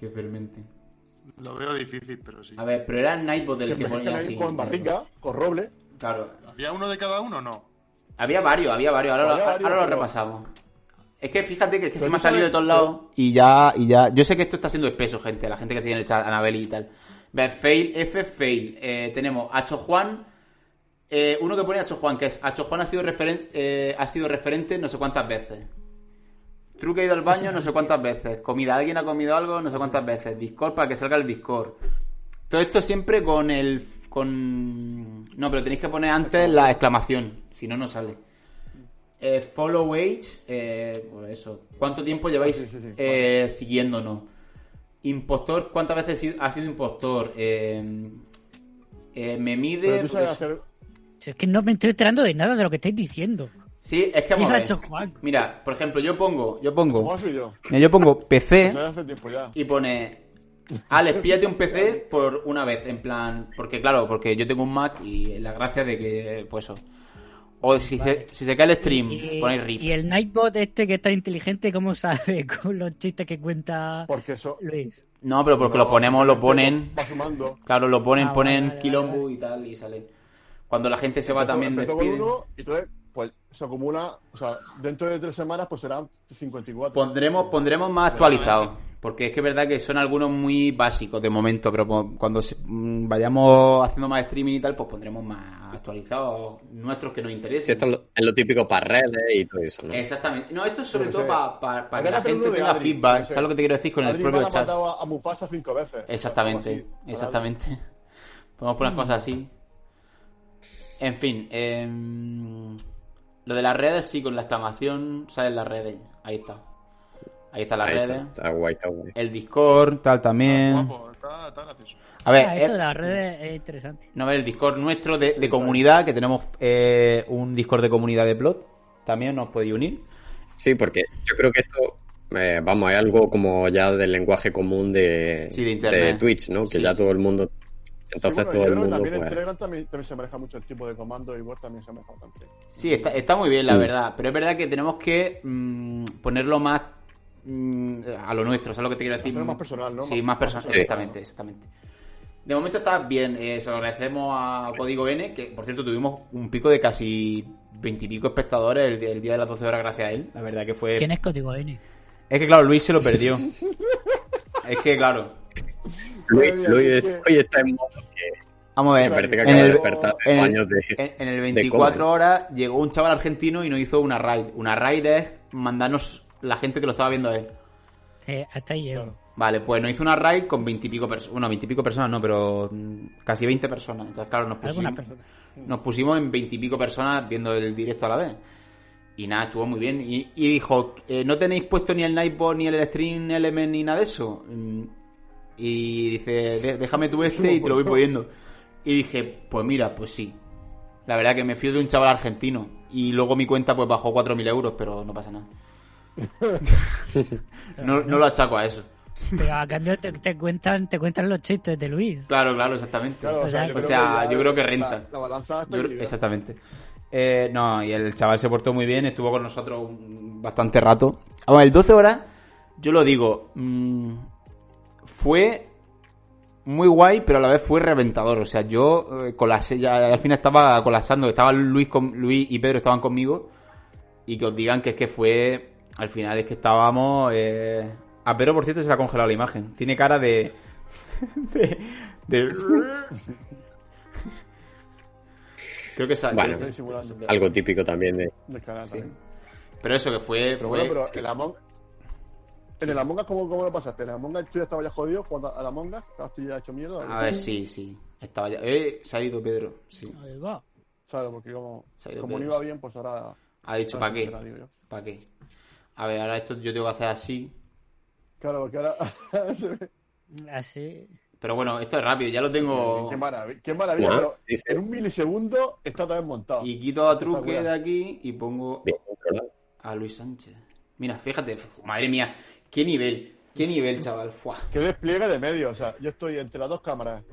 Que fermente. Lo veo difícil, pero sí. A ver, pero era Nightbot el Que que ponía así. con barriga, con roble. Claro. ¿Había uno de cada uno o no? Había varios, había varios. Ahora, lo- varios, ahora lo repasamos. Es que fíjate que, que se me ha salido de todos lados y ya, y ya. Yo sé que esto está siendo espeso, gente. La gente que tiene el chat, Anabel y tal. Ve, fail, F, fail. Eh, tenemos Hacho Juan. eh, uno que pone Hacho Juan, que es Hacho Juan ha sido, referen- eh, ha sido referente no sé cuántas veces. Truque ha ido al baño no sé cuántas veces. Comida, alguien ha comido algo no sé cuántas veces. Discord para que salga el Discord. Todo esto siempre con el. con. No, pero tenéis que poner antes la exclamación. Si no, no sale. Eh, follow age. Eh, pues eso. ¿Cuánto tiempo lleváis sí, sí, sí. eh, siguiéndonos? Impostor, ¿cuántas veces ha sido impostor? Eh, eh, me mide. Pero tú sabes pues- hacer. Si Es que no me estoy enterando de nada de lo que estáis diciendo. Sí, es que ¿Qué vamos a ha ver. hecho Juan? Mira, por ejemplo, yo pongo. Yo pongo. ¿Cómo soy yo? Mira, yo pongo PC. Sabes (laughs) hace tiempo ya. y pone Alex, píllate un PC por una vez, en plan, porque claro, porque yo tengo un Mac y la gracia de que, pues eso. O si, se, si se cae el stream, Y, ponéis RIP. y el Nightbot este que está inteligente, ¿cómo sabe (laughs) con los chistes que cuenta Porque eso. Luis? No, pero porque lo ponemos, lo ponen, Va sumando. claro, lo ponen, Ah, ponen vale, vale, quilombo vale. y tal y sale. Cuando la gente se va también despide. uno y entonces, se acumula. O sea, dentro de tres semanas, pues serán 54. Pondremos, pondremos más actualizados. Porque es que es verdad que son algunos muy básicos de momento, pero cuando mm, vayamos haciendo más streaming y tal, pues pondremos más actualizados nuestros que nos Sí, interesen. esto es lo, es lo típico para redes y todo eso, ¿no? Exactamente. No, esto es sobre todo sé. para que la gente tenga Adri, feedback. sé. ¿Sabes lo que te quiero decir con el propio chat? a, a Mufasa cinco veces. Exactamente, exactamente. (laughs) Podemos poner cosas así. En fin, em, lo de las redes, sí, con la exclamación salen las redes. Ahí está. Ahí están las Ahí redes. está, está guay, está guay. El Discord, tal también. Guapo, está, está gracioso. A ver, Ah, eso eh, de las redes es interesante. no, a ver, el Discord nuestro de, de comunidad, que tenemos eh, un Discord de comunidad de Plot. También nos podéis unir. Sí, porque yo creo que esto Eh, vamos, es algo como ya del lenguaje común de, Sí, de internet. Twitch, ¿no? Que Sí, ya sí. todo el mundo. Entonces Sí, bueno, todo el mundo, también pues. Telegram también, también se maneja mucho el tipo de comando y web también se maneja bastante. Sí, está, está muy bien, la Mm. verdad. Pero es verdad que tenemos que mm, ponerlo más mm, a lo nuestro, ¿sabes lo que te quiero decir? Hacerlo más personal, ¿no? Sí, Más- más personal, más personal. exactamente, exactamente. De momento está bien, eh, se lo agradecemos a Código N, que por cierto tuvimos un pico de casi veintipico espectadores el, el día de las 12 horas gracias a él. La verdad que fue... ¿Quién es código N? Es que claro, Luis se lo perdió. (laughs) es que claro, Luis, Luis hoy está en modo que vamos a ver. parece que en acaba de el- despertar de en el- años de. En, en el de 24 coma. horas llegó un chaval argentino y nos hizo una raid. Una raid es mandarnos la gente que lo estaba viendo a él. Sí, hasta ahí llego. Vale, pues nos hizo una raid con veintipico personas. Bueno, veintipico personas no, pero mm, casi 20 personas. Entonces, claro, nos pusimos, nos pusimos en veintipico personas viendo el directo a la vez. Y nada, estuvo muy bien. Y, y dijo, eh, ¿no tenéis puesto ni el Nightbot, ni el Stream Element, ni nada de eso? Y dice, "De- déjame tú este y te lo voy poniendo. Y dije, pues mira, pues sí. La verdad que me fío de un chaval argentino. Y luego mi cuenta pues bajó 4.000 euros, pero no pasa nada. (laughs) no, no lo achaco a eso. Pero a cambio te, te cuentan, te cuentan los chistes de Luis. Claro, claro, exactamente. Claro, O sea, yo o creo sea, ya yo creo que renta. La, la balanza está Yo- exactamente. Eh, no, y el chaval se portó muy bien, estuvo con nosotros un- bastante rato. Vamos, el 12 horas, yo lo digo, mm, fue muy guay, pero a la vez fue reventador. O sea, yo eh, colapsé, ya al final estaba colapsando, estaba Luis, con, Luis y Pedro estaban conmigo. Y que os digan que es que fue, al final es que estábamos... eh, a Pedro, por cierto, se le ha congelado la imagen. Tiene cara de... (laughs) de... de- (laughs) Creo que esa- Bueno, simulando. Algo típico también de. Canal también. Pero eso que fue. Pero fue- bueno, pero el Among En el Among Us, ¿cómo, ¿cómo lo pasaste? En el Among Us tú ya estabas ya jodido jugando al Among Us, estabas tú ya hecho mierda. A ver, sí, sí. Estaba ya. Eh, se ha ido Pedro. Sí. Ahí va. ¿Sabes? Porque como, como no iba bien, pues ahora. Ha dicho, ¿para qué? ¿Para qué? A ver, ahora esto yo tengo que hacer así. Claro, porque ahora. (laughs) se ve. Así. Pero bueno, esto es rápido, ya lo tengo. Qué maravilla, qué maravilla, Ah, pero sí, sí. en un milisegundo está vez montado. Y quito a truque de aquí y pongo a Luis Sánchez. Mira, fíjate, madre mía, qué nivel, qué nivel, chaval. Fuah. Qué despliegue de medio, o sea, yo estoy entre las dos cámaras. (laughs)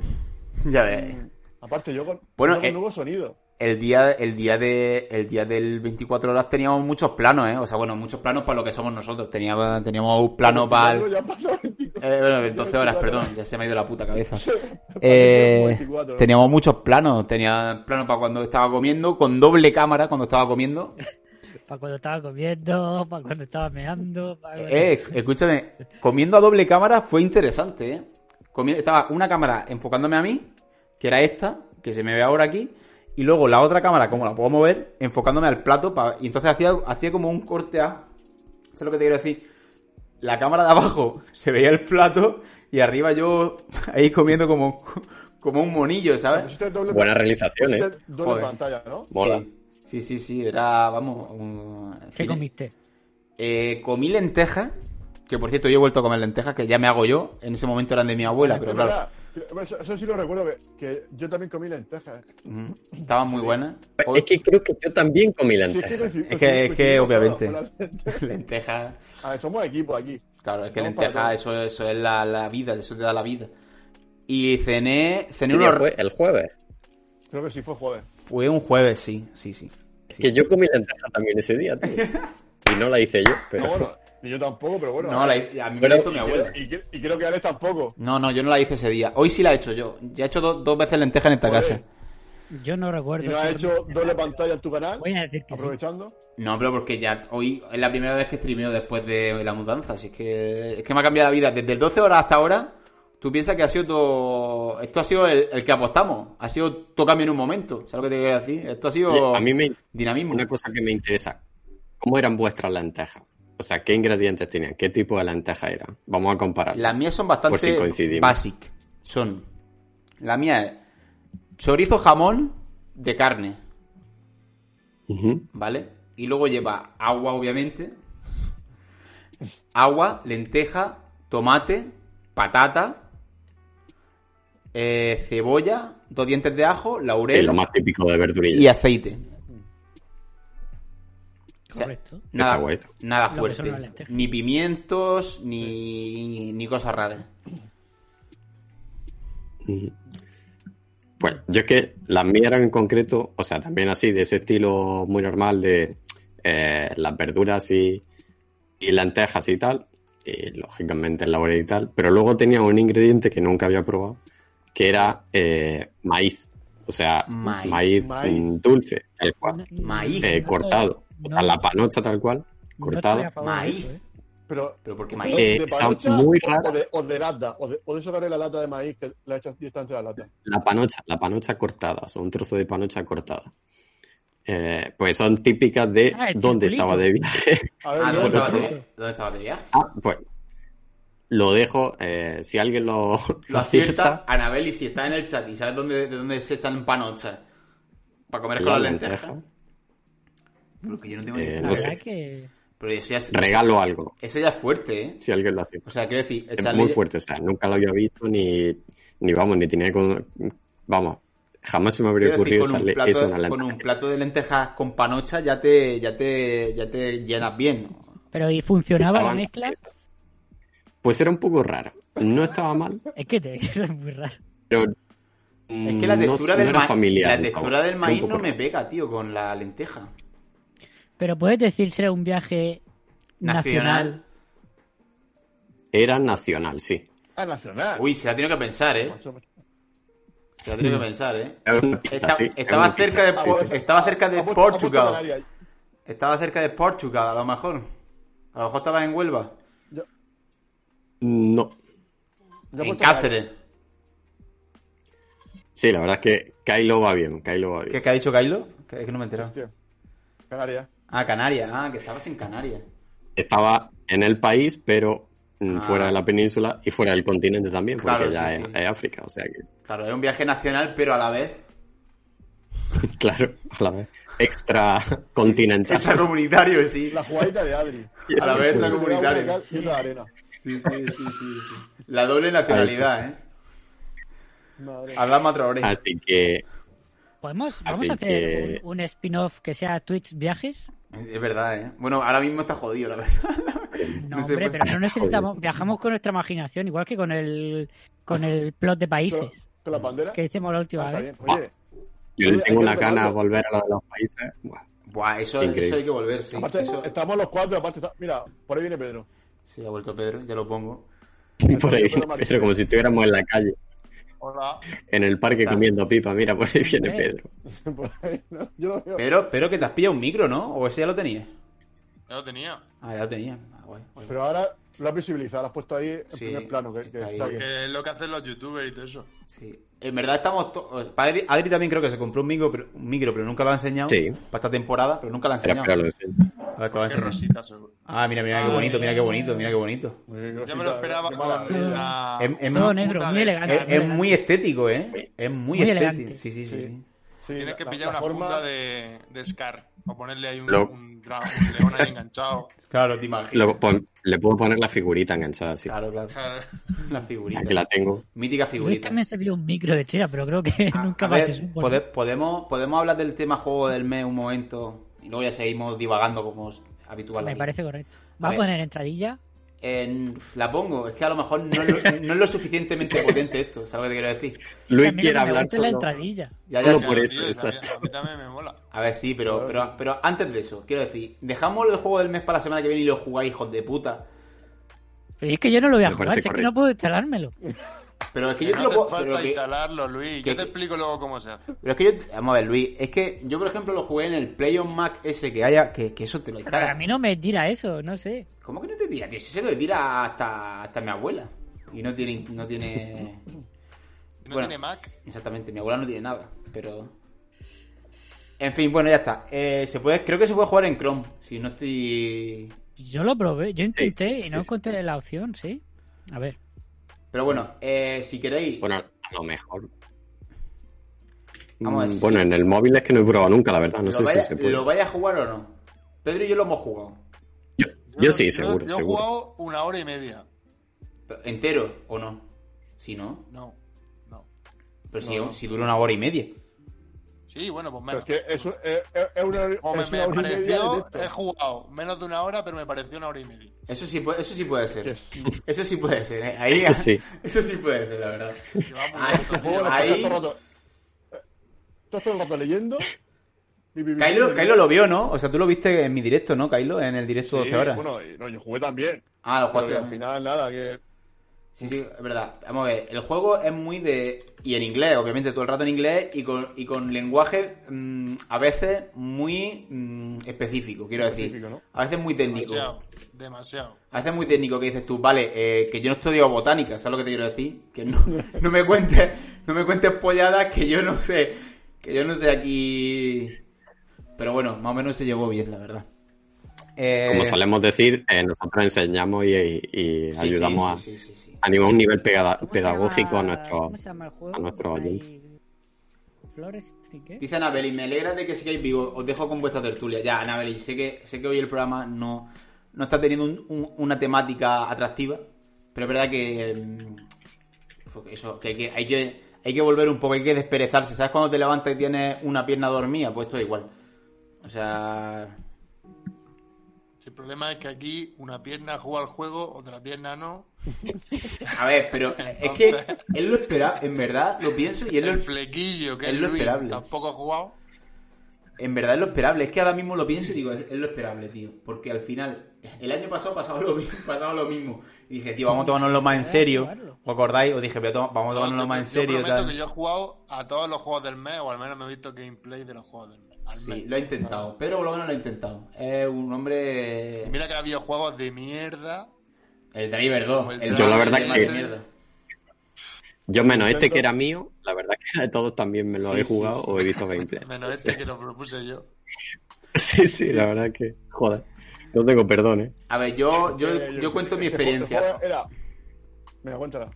Ya ves. Aparte, yo con, Bueno, yo con eh, nuevo sonido. El día, el día de, el día del 24 horas teníamos muchos planos, ¿eh? O sea, bueno, muchos planos para lo que somos nosotros. Teníamos, teníamos un plano para el, Ya pasó 24. Eh, bueno, 12 horas, perdón, ya se me ha ido la puta cabeza. (laughs) Eh, 24, ¿no? teníamos muchos planos. Tenía plano para cuando estaba comiendo, con doble cámara cuando estaba comiendo. Para cuando estaba comiendo, para cuando estaba meando. pa' cuando- Eh, escúchame, comiendo a doble cámara fue interesante, ¿eh? Comi- estaba una cámara enfocándome a mí, que era esta, que se me ve ahora aquí, y luego la otra cámara, como la puedo mover, enfocándome al plato, pa- y entonces hacía, hacía como un corte a... ¿Sabes lo que te quiero decir? La cámara de abajo (laughs) se veía el plato, y arriba yo (laughs) ahí comiendo como, como un monillo, ¿sabes? Doble, Buena realización, ¿eh? doble Joder. pantalla, ¿no? Mola. Sí, sí, sí, sí, era, vamos... un- ¿Qué cine. comiste? Eh, comí lentejas, que por cierto yo he vuelto a comer lentejas, que ya me hago yo. En ese momento eran de mi abuela, pero claro. Eso, eso sí lo recuerdo, que, que yo también comí lentejas. ujú, estaban muy buenas. Es que creo que yo también comí Sí, es que, lentejas. coinci- Es que- es que coincidimos obviamente. lentejas. (laughs) lentejas, A ver, somos equipo aquí. claro, es que lentejas, eso, eso es la, la vida, eso te da la vida. Y cené, cené ¿Qué día unos... fue? El jueves. Creo que sí fue jueves. Fue un jueves, sí, sí, sí. Es que yo comí lentejas también ese día, tío. Y no la hice yo, pero. No, bueno, ni yo tampoco, pero bueno. No, la, a mí me la hizo mi y, abuela. y creo- y creo que Alex tampoco. No, no, yo no la hice ese día. Hoy sí la he hecho yo. Ya he hecho do- dos veces lentejas en esta casa. Yo no Y recuerdo. no has hecho doble pantalla en tu canal, Voy a decir que sí. aprovechando. No, pero porque ya hoy es la primera vez que streameo después de la mudanza. Así es que, es que me ha cambiado la vida. Desde el 12 horas hasta ahora, tú piensas que ha sido todo. Esto ha sido el, el que apostamos. Ha sido todo cambio en un momento. ¿Sabes lo que te quiero decir? Esto ha sido a mí me. dinamismo. Una cosa que me interesa. ¿Cómo eran vuestras lentejas? O sea, ¿qué ingredientes tenían? ¿Qué tipo de lentejas eran? Vamos a comparar. Las mías son bastante si basic. Son. La mía es chorizo jamón de carne. ¿vale? Y luego lleva agua, obviamente. Agua, lenteja, tomate, patata, eh, cebolla, dos dientes de ajo, Sí, laurel lo más típico de verdurilla. y aceite. sea, Correcto. Nada, Está guay. nada fuerte. Ni pimientos, ni, ni cosas raras. Pues yo es que las mías eran en concreto, o sea, también así, de ese estilo muy normal de eh, las verduras y, y lentejas y tal, y lógicamente el laurel y tal, pero luego tenía un ingrediente que nunca había probado, que era eh, maíz, o sea, Maíz. maíz, Maíz. mm, dulce, tal cual, Maíz. eh, No, cortado, o sea, la panocha tal cual, No cortado. de Maíz. eso, ¿eh? Pero, Pero porque ¿de, maíz. Eh, de está muy o- rara. O de, o de lata, o de, o de la lata de maíz que la echas directamente a la lata. La panocha, la panocha cortada, o sea, un trozo de panocha cortada. Eh, pues son típicas de Ah, dónde estaba de viaje. A ver, yo- ¿dónde, otro. estabas de, ¿Dónde de viaje? Ah, pues lo dejo. eh, si alguien lo, (laughs) Lo acierta Anabel y si está en el chat y sabes dónde, de dónde se echan panochas para comer con la las lentejas. lenteja, Porque yo no tengo Eh, ni idea. La no sé. que... Pero eso ya, es, regalo algo. eso ya es fuerte, ¿eh? Si alguien lo hace. O sea, quiero decir, Es echarle- muy fuerte, o sea, nunca lo había visto ni, ni vamos, ni tenía con. Vamos, jamás se me habría quiero decir, ocurrido con un, echarle plato, eso a una con un plato de lentejas con panocha ya te, ya te, ya te llenas bien. Pero ¿y funcionaba la mezcla? Pues era un poco raro. No estaba mal, Es que te... (laughs) eso es muy raro. pero. Es que la no- textura, no del, era ma- familiar. la textura del maíz no me pega, tío, con la lenteja. Pero puedes decir si era un viaje nacional. Era nacional, sí. Ah, nacional. Uy, se ha tenido que pensar, ¿eh? Se ha tenido que pensar, ¿eh? Pista, sí, era estaba cerca de, sí, sí. estaba cerca de Portugal. Canarias. Estaba cerca de Portugal, a lo mejor. A lo mejor estaba en Huelva. No. En Cáceres. Sí, la verdad es que Kylo va bien, Kylo va bien. ¿Qué, qué ha dicho Kailo? Que- Es que no me he enterado. Canarias. Ah, Canarias. Ah, que estabas en Canarias. Estaba en el país, pero mm, Ah. fuera de la península y fuera del continente también, porque Claro, ya sí, es, sí. es África, o sea que, (laughs) Claro, era un viaje nacional, pero a la vez claro, a la vez, extra continental. (laughs) extracomunitario, sí. La jugadita de Adri. A la vez y otra arena. Sí, sí, sí, sí, sí. La doble nacionalidad, ¿eh? Madre. Hablamos otra. Así que, ¿Podemos, ¿Vamos Así a hacer que- un, un spin-off que sea Twitch Viajes? Es verdad, ¿eh? Bueno, ahora mismo está jodido, la verdad. (laughs) No, hombre, pero no necesitamos... Viajamos con nuestra imaginación, igual que con el, con el plot de países con la bandera. que hicimos la última Ah, está vez. bien. Oye, yo le tengo una gana a volver a lo de los países. Buah, Buah, eso, eso hay que volver, sí. aparte, Eso- estamos los cuatro, aparte está... Mira, por ahí viene Pedro. Sí, ha vuelto Pedro, ya lo pongo. (laughs) por ahí, Pedro como si estuviéramos en la calle, Hola. en el parque Está. comiendo pipa. Mira, por ahí viene Eh. Pedro. (laughs) Por ahí, ¿no? Yo lo veo. Pero, pero que te has pillado un micro, ¿no? ¿O ese ya lo tenías? Ya lo tenía. Ah, ya lo tenía. Ah, guay, guay. Pero ahora lo has visibilizado, lo has puesto ahí en Sí, primer plano, que, que está está ahí. bien. Que es lo que hacen los youtubers y todo eso. Sí. En verdad estamos... to- Adri, Adri también creo que se compró un micro, pero, un micro, pero nunca lo ha enseñado. Sí. Para esta temporada, pero nunca lo ha enseñado. lo enseño. A ver, que lo va a Qué enseñar. rosita, seguro. Ah, mira, mira qué bonito, mira qué bonito, mira qué bonito. Rosita, me lo esperaba con una... Es- es Todo muy- negro, muy elegante. Es, es muy estético, ¿eh? Es muy, Muy estético. elegante. Sí, sí, sí. Sí. sí. Sí, Tienes que la- pillar la una forma- funda de, de Scar. O ponerle ahí un, Lo- un, dra- un león ahí enganchado. Claro, te pon- le puedo poner la figurita enganchada así. Claro, claro. Claro. (laughs) La Ya figurita. que la tengo. Mítica figurita. también se vio un micro de chera, pero creo que A- (laughs) nunca a más se pode- podemos, podemos hablar del tema juego del mes un momento y luego ya seguimos divagando como es habitual. Me aquí. parece correcto. A ¿Va a ver. poner entradilla? En- la pongo, es que a lo mejor no, es lo- (laughs) no es lo suficientemente potente esto, ¿sabes lo que te quiero decir? Luis quiere hablar la solo. entradilla. Ya, ya, Solo por Ya, eso, a mí- exacto. A mí también me mola. A ver, sí, pero, pero, pero antes de eso, quiero decir, dejamos el juego del mes para la semana que viene y lo jugáis, hijos de puta. Pero es que yo no lo voy a Me jugar, si es que no puedo instalármelo. (laughs) Pero es que Que yo te no lo hace puedo. falta Pero, que, instalarlo, Luis. que- Yo te explico luego cómo se hace. pero es que yo. Vamos a ver, Luis, es que yo, por ejemplo, lo jugué en el Play on Mac ese que haya, que, que eso te lo Pero instala. a mí no me tira eso, no sé. ¿Cómo que no te tira, tío? Si se lo tira hasta, hasta mi abuela. Y no tiene. No tiene... (laughs) ¿No Bueno. tiene Mac? Exactamente, mi abuela no tiene nada, pero. En fin, bueno, ya está. Eh, se puede, creo que se puede jugar en Chrome, si no estoy. Yo lo probé, yo intenté y no sí. encontré la opción, ¿sí? A ver. Pero bueno, eh, si queréis. Bueno, a lo mejor. Vamos a ver, Mm, sí. Bueno, en el móvil es que no he probado nunca, la verdad. No ¿lo, sé vaya, si se puede. ¿Lo vaya a jugar o no? Pedro y yo lo hemos jugado. Yo, yo sí, seguro, yo he seguro. jugado una hora y media. ¿Entero o no? Si no. No, no. Pero si, no. si dura una hora y media. Sí, bueno, pues Pero menos. es que eso es, es- es una, O me, es me una hora y media pareció, he jugado menos de una hora, pero me pareció una hora y media. Eso sí, puede- eso sí puede ser. Eso sí puede ser, ¿eh? Ahí, Eso sí. (laughs) Eso sí puede ser, la verdad. Ahí- estás todo el rato. eh, leyendo. Kylo, Kylo lo vio, ¿no? O sea, tú lo viste en mi directo, ¿no, Kylo? En el directo Sí, 12 horas. Bueno, no, yo jugué también. ah, lo jugaste. al final, nada, que. Sí, sí, es verdad. Vamos a ver, el juego es muy de... Y en inglés, obviamente, todo el rato en inglés y con, y con lenguaje mm, a veces muy mm, específico, quiero decir. Específico, ¿no? A veces muy técnico. Demasiado, demasiado. A veces muy técnico que dices tú, vale, eh, que yo no estudio botánica, ¿sabes lo que te quiero decir? Que no, (laughs) no me cuentes, no me cuentes polladas que yo no sé, que yo no sé aquí... Pero bueno, más o menos se llevó bien, la verdad. Eh, Como solemos decir, eh, nosotros enseñamos y, y sí, ayudamos sí, sí, sí, sí. A, a nivel- un nivel pega- ¿Cómo se pedagógico a llama- nuestro... ¿Cómo se llama el juego? a nuestro oyente. Ahí- Florestry, ¿qué? Dice Anabeli, me alegra de que sigáis vivos, os dejo con vuestra tertulia. Ya, Anabeli, sé que, sé que hoy el programa no, no está teniendo un- un- una temática atractiva, pero es verdad que... mm, que Eso, que hay que, hay que hay que volver un poco, hay que desperezarse. ¿Sabes cuando te levantas y tienes una pierna dormida? Pues esto es igual. O sea... El problema es que aquí una pierna juega al juego, otra pierna no. A ver, pero es que él lo espera, en verdad, lo pienso y él lo, El flequillo, que es lo Luis, esperable. tampoco ha jugado. En verdad es lo esperable. Es que ahora mismo lo pienso y digo, es, es lo esperable, tío. Porque al final, el año pasado pasaba lo mismo. (laughs) Pasaba lo mismo. Y dije, tío, vamos a tomárnoslo más en serio. ¿Os acordáis? Os dije, vamos a tomárnoslo Yo- más en yo serio. prometo Tal. que yo he jugado a todos los juegos del mes, o al menos me he visto gameplay de los juegos del mes. Sí, lo ha intentado. Pero por lo menos lo ha intentado. Es un hombre... Mira que había juegos de mierda. El Driver 2. Yo El Yo la verdad que-. Yo menos este que era mío, la verdad que de (laughs) todos también me lo Sí, he sí, jugado sí. o he visto gameplay. Menos este que lo propuse yo. (laughs) Sí, sí, la verdad que, joder, no tengo perdón, ¿eh? A ver, yo, yo, Eh, yo cuento mi experiencia. Era. Venga, cuéntala.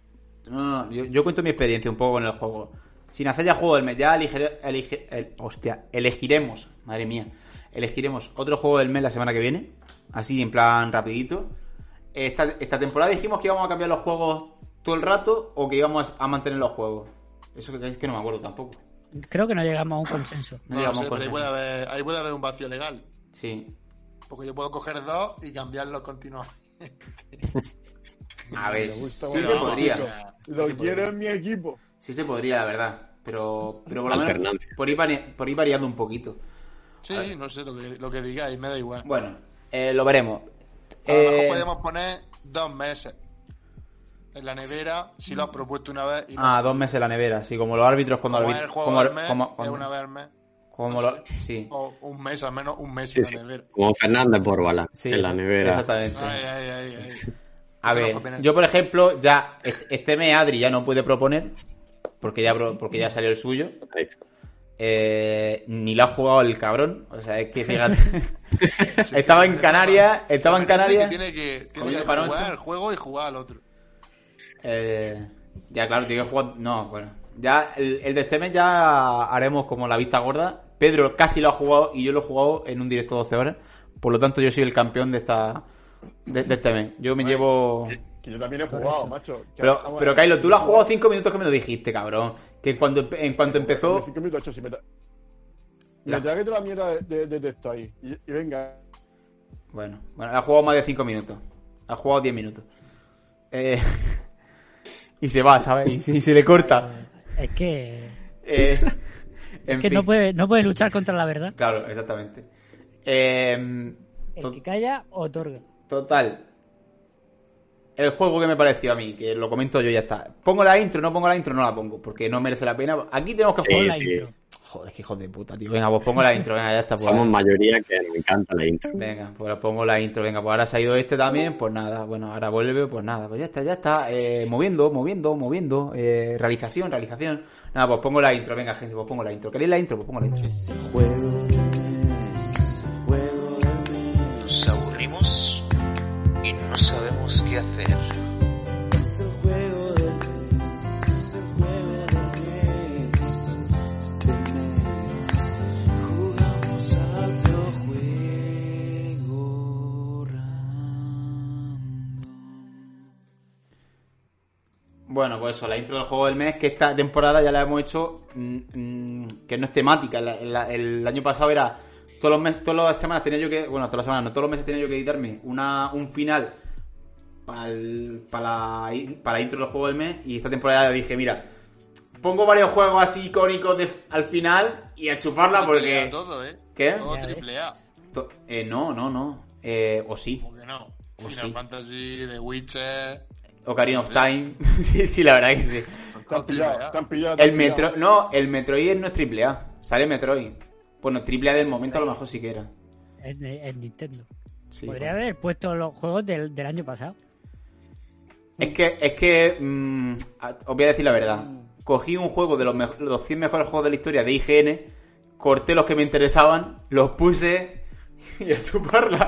No, no, yo, yo cuento mi experiencia un poco con el juego. Sin hacer ya juego del mes, ya elige- elige- el- hostia, elegiremos, madre mía, elegiremos otro juego del mes la semana que viene, así en plan rapidito. Esta, esta temporada dijimos que íbamos a cambiar los juegos todo el rato o que íbamos a mantener los juegos. Eso que es que no me acuerdo tampoco. Creo que no llegamos a un consenso. No No, llegamos sé, a un ahí consenso. puede, haber, ahí puede haber un vacío legal. Sí. Porque yo puedo coger dos y cambiarlos continuamente. A ver, sí se el podría. Sí Lo quiero podría. en mi equipo. Sí se podría, la verdad. Pero, pero por lo menos por ir, vari- por ir variando un poquito. Sí, no sé, lo que, lo que digáis, me da igual. Bueno, eh, lo veremos. a lo mejor Eh, podríamos poner dos meses en la nevera si lo has propuesto una vez. Y no Ah, dos meses en la nevera, sí, como los árbitros cuando como es arbit- el juego como, mes, como- es cuando- una vez al mes. como lo- sí, O un mes, al menos un mes Sí, en sí. la nevera. Como Fernández Borbala, sí, en la nevera. Exactamente. Ay, ay, ay, ay. A ver, yo por ejemplo, ya est- este mes Adri ya no puede proponer porque ya porque ya salió el suyo. Eh, ni lo ha jugado el cabrón, o sea, es que fíjate. (laughs) estaba en Canarias, estaba en Canarias. Tiene que, tiene jugar al juego y jugar al otro. Eh, ya, claro, tiene que jugar. No, bueno. Ya, el, el de este mes ya haremos como la vista gorda. Pedro casi lo ha jugado y yo lo he jugado en un directo 12 horas. Por lo tanto, yo soy el campeón de esta de, de este mes. Yo me llevo. Que yo también he jugado, macho. Pero, pero ver. Kylo, tú lo has jugado 5 minutos que me lo dijiste, cabrón. Que en cuanto, empe- en cuanto empezó. Cinco minutos, ocho, si me, tra- La- me tragué toda la mierda de, de, de texto ahí. Y, y venga. Bueno, bueno, ha jugado más de 5 minutos. Ha jugado 10 minutos. Eh, (laughs) y se va, ¿sabes? Y, se- y se le corta. Es que, Eh, (laughs) es que (laughs) fin. no, puede, no puede luchar contra la verdad. Claro, exactamente. Eh, El que calla, otorga. total. El juego que me pareció a mí, que lo comento yo y ya está. ¿Pongo la intro? ¿No pongo la intro? No la pongo, porque no merece la pena. Aquí tenemos que Sí, jugar la sí. intro. Joder, que hijo de puta, tío. Venga, pues pongo la intro, venga, ya está. Pues, Somos mayoría que nos encanta la intro. Venga, pues pongo la intro, venga, pues ahora se ha ido este también, pues nada, bueno, ahora vuelve, pues nada, pues ya está, ya está, eh, moviendo, moviendo, moviendo, eh, realización, realización. Nada, pues pongo la intro, venga, gente, pues pongo la intro. ¿Queréis la intro? Pues pongo la intro. Qué hacer. Bueno, pues eso, la intro del juego del mes, que esta temporada ya la hemos hecho mm, mm, que no es temática. El, año pasado era. Todos los meses, todas las semanas tenía yo que. Bueno, todas las semanas, no, todos los meses tenía yo que editarme una, un final para, la, para la intro del juego del mes. Y esta temporada dije, mira, pongo varios juegos así icónicos de- al final y a chuparla porque. Todo, ¿eh? ¿Qué? Todo triple A. To- eh, no, no, no. Eh, o sí. ¿Por qué no? Final sí. Fantasy, The Witcher. Ocarina of Time. (laughs) sí, sí, la verdad que sí. Te han pillado, te han pillado. te El. Metro, no, el Metroid no es triple A. Sale Metroid. Bueno, triple A del momento a lo mejor sí que era. En, en Nintendo. Sí, Podría bueno. haber puesto los juegos del, del año pasado. Es que, es que, mm, os voy a decir la verdad. Cogí un juego de los, mejo- los 100 mejores juegos de la historia de IGN, corté los que me interesaban, los puse y a chuparla.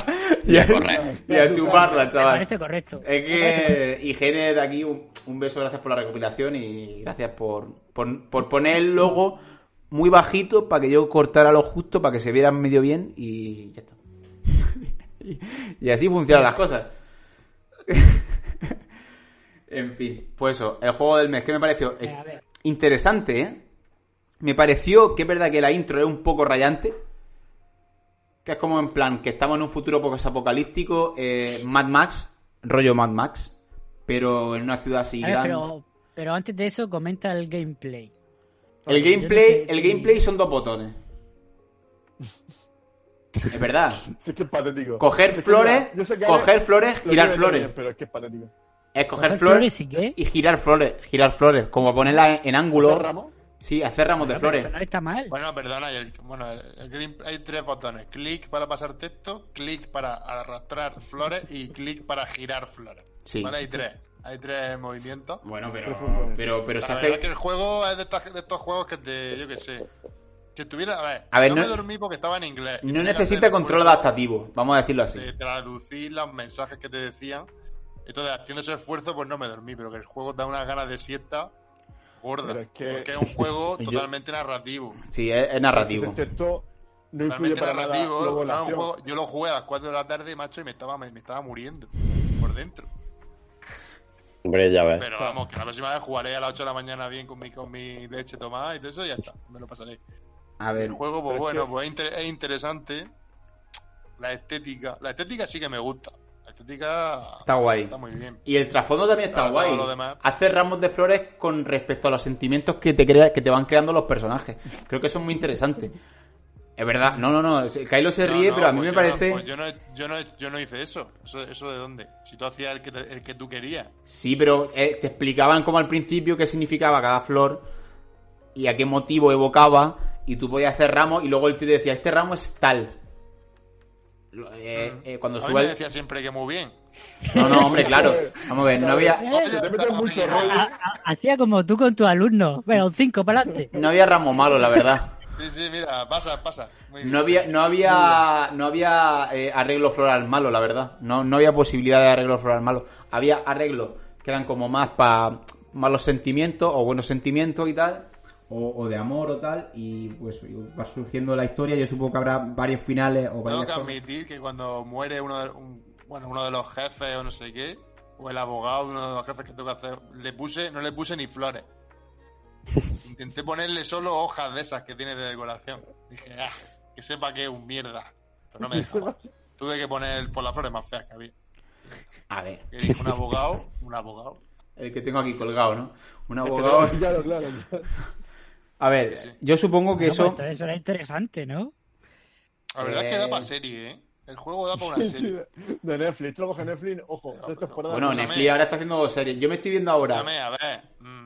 Y a, correr. y a chuparla, Me chaval. parece correcto. Es Me que IGN de aquí un, un beso, gracias por la recopilación y gracias por, por, por poner el logo muy bajito para que yo cortara lo justo, para que se vieran medio bien y ya está. (laughs) y, y así funcionan las cosas. (laughs) en fin, pues eso, el juego del mes, que me pareció Eh, a ver. interesante, ¿eh? Me pareció que es verdad que la intro es un poco rayante. Que es como en plan que estamos en un futuro poco apocalíptico, eh, Mad Max, rollo Mad Max, pero en una ciudad así ver, grande. pero, pero antes de eso, comenta el gameplay. El no gameplay, sé el si- gameplay son dos botones. (laughs) Es verdad. Sí, es que es patético. Coger flores, coger flores, lo girar flores. pero es que es patético. Es coger ¿Coger flores, flores y qué? y girar flores, girar flores, como ponerla en, en ángulo. ¿Hacer ramo? Sí, hacer ramos de Bueno, flores. no está mal. Bueno, perdona, el- bueno, el- el green- hay tres botones. Clic para pasar texto, clic para arrastrar flores y clic para girar flores. Sí. Vale, hay tres. Hay tres movimientos. Bueno, pero, pero, pero se verdad es hace. que el juego es de, estas- de estos juegos que te, yo qué sé. Si estuviera, a ver, A ver, yo no- me dormí porque estaba en inglés. No necesita control adaptativo, vamos a decirlo así. De traducir los mensajes que te decían. Entonces, haciendo ese esfuerzo, pues no me dormí, pero que el juego da unas ganas de siesta gorda. Pero es que- Porque es (laughs) un juego Yo- totalmente narrativo. Sí, es, es narrativo. Ese texto no influye Totalmente para nada narrativo. no, juego- yo lo jugué a las 4 de la tarde, macho, y me estaba, me, me estaba muriendo por dentro. Hombre, ya ves. Pero vamos, que la próxima vez jugaré a las 8 de la mañana bien con mi, con mi leche tomada y todo eso y ya está, me lo pasaré. A ver, El juego, pues bueno, que- pues es, inter- es interesante. La estética, la estética sí que me gusta. Estética Está guay. Está muy bien. Y el trasfondo también está Claro, guay. Hacer ramos de flores con respecto a los sentimientos que te crea, que te van creando los personajes. Creo que eso es muy interesante. Es verdad, no, no, no. Kylo se No, ríe, no, pero a mí pues me yo no- parece. pues yo, no, yo, no, yo no hice eso. eso. ¿Eso de dónde? Si tú hacías el que, te- el que tú querías. Sí, pero eh, te explicaban como al principio qué significaba cada flor y a qué motivo evocaba. Y tú podías hacer ramos y luego el tío te decía, este ramo es tal. Eh, eh, cuando mí sube me decía siempre que muy bien. No, no, hombre, claro. (laughs) Vamos a ver, no había, Se te meten mucho rollo. Ha- ha- Hacía como tú con tus alumnos. Venga, un 5 para adelante. no había ramo malo, la verdad. Sí, sí, mira, pasa, pasa. Muy bien. No había, no había, no había eh, arreglo floral malo, la verdad. No, no había posibilidad de arreglo floral malo. Había arreglos que eran como más para malos sentimientos o buenos sentimientos y tal, o, o de amor o tal, y pues va surgiendo la historia. Yo supongo que habrá varios finales o Tengo varias que cosas. admitir que cuando muere uno de, un- bueno, uno de los jefes o no sé qué, o el abogado de uno de los jefes que tengo que hacer, le puse, no le puse ni flores. (laughs) Intenté ponerle solo hojas de esas que tiene de decoración. Dije, ah, que sepa que es un mierda. Pero no me dejaba. (laughs) Tuve que poner por las flores más feas que había. A ver, Que un abogado, un abogado. el que tengo aquí colgado, ¿no? Un abogado. (laughs) Claro, claro. A ver, Sí, sí. yo supongo que No, pues eso. entonces eso era interesante, ¿no? La verdad es que da Eh. para serie, ¿eh? El juego da para (laughs) una Sí, sí, serie. de Netflix. Tú lo coges Netflix, ojo, tres temporadas. Bueno. Netflix ahora está haciendo dos series. Yo me estoy viendo ahora. Escúchame, a ver, mm,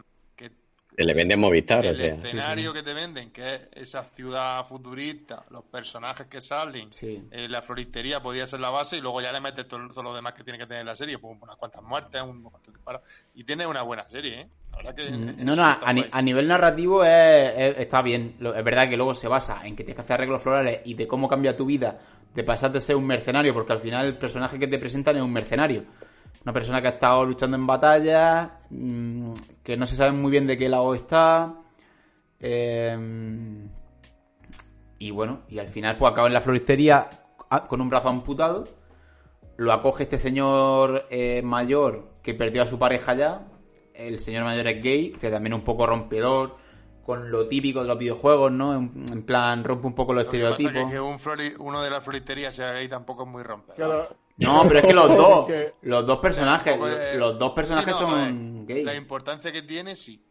le venden Movistar, o el sea. escenario que te venden, que es esa ciudad futurista, los personajes que salen, Sí. eh, la floristería podía ser la base y luego ya le metes todo, todo lo demás que tiene que tener la serie, pues unas cuantas muertes, unos cuantos disparos. Y tiene una buena serie, ¿eh? La verdad que... Mm, No, no, eso a, ni- nivel narrativo es- es- está bien. Lo- es verdad que luego se basa en que tienes que hacer arreglos florales y de cómo cambia tu vida de pasar de ser un mercenario, porque al final el personaje que te presentan es un mercenario. Una persona que ha estado luchando en batallas, mm, que no se sabe muy bien de qué lado está. eh, y bueno, y al final pues acaba en la floristería ah, con un brazo amputado. Lo acoge este señor eh, mayor que perdió a su pareja ya. El señor mayor es gay, que también es un poco rompedor, con lo típico de los videojuegos, ¿no? En, en plan, rompe un poco los Lo que pasa estereotipos. Que, que un flori- uno de las floristerías sea gay tampoco es muy romper. Claro, No, pero es que los dos, (laughs) los dos personajes, es- los dos personajes Sí, no, son eh, gays. La importancia que tiene, sí.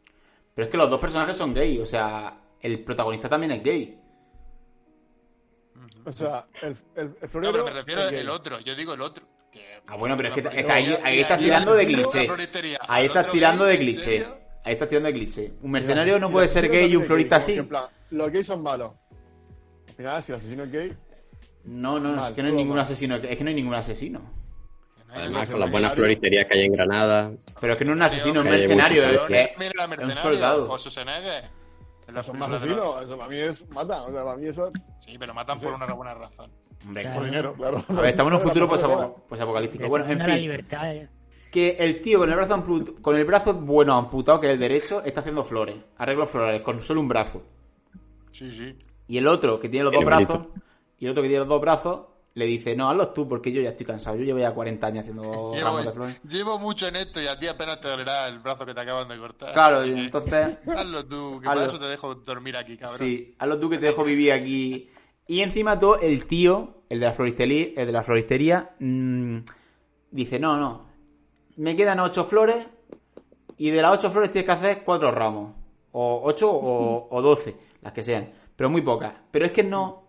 Pero es que los dos personajes son gay, o sea, el protagonista también es gay. o sea, el, el, el No, florero. pero me refiero al otro. Yo digo el otro. que- Ah, bueno, pero es que la está- está ahí, estás tirando de cliché. Ahí estás tirando de ¿en cliché. Ahí estás tirando de cliché. Un mercenario no puede ser gay y un florista sí. En plan, los gays son malos. Al final, si el asesino es gay, No, no, es que no hay ningún mal. asesino. Es que no hay ningún asesino. Además, con las buenas floristerías que hay en Granada. Pero es que no es un asesino, es un mercenario. Es, es- un soldado. O Schwarzenegger. Son más asesinos. Eso para mí es. Matan. O sea, para mí eso. Sí, pero matan por una buena razón. Hombre, Claro. Por dinero, claro. A ver, estamos en un (laughs) futuro pues posapo- posapocalíptico. Bueno, en fin. eh. Que el tío con el brazo con el brazo bueno amputado, que es el derecho, está haciendo flores. Arreglos florales, con solo un brazo. Sí, sí. Y el otro, que tiene los dos brazos, y el otro que tiene los dos brazos, le dice, no, hazlos tú, porque yo ya estoy cansado. Yo llevo ya 40 años haciendo (laughs) ramos de Llevo, flores. llevo mucho en esto y a ti apenas te dolerá el brazo que te acaban de cortar. Claro, y entonces, (laughs) Hazlo tú, que hazlo. para eso te dejo dormir aquí, cabrón. sí, hazlo tú que te dejo vivir aquí. Y encima todo, el tío, el de la floristería, el de la floristería mm, dice, no, no, me quedan ocho flores y de las ocho flores tienes que hacer cuatro ramos. O ocho o, o doce, las que sean. Pero muy pocas. Pero es que no...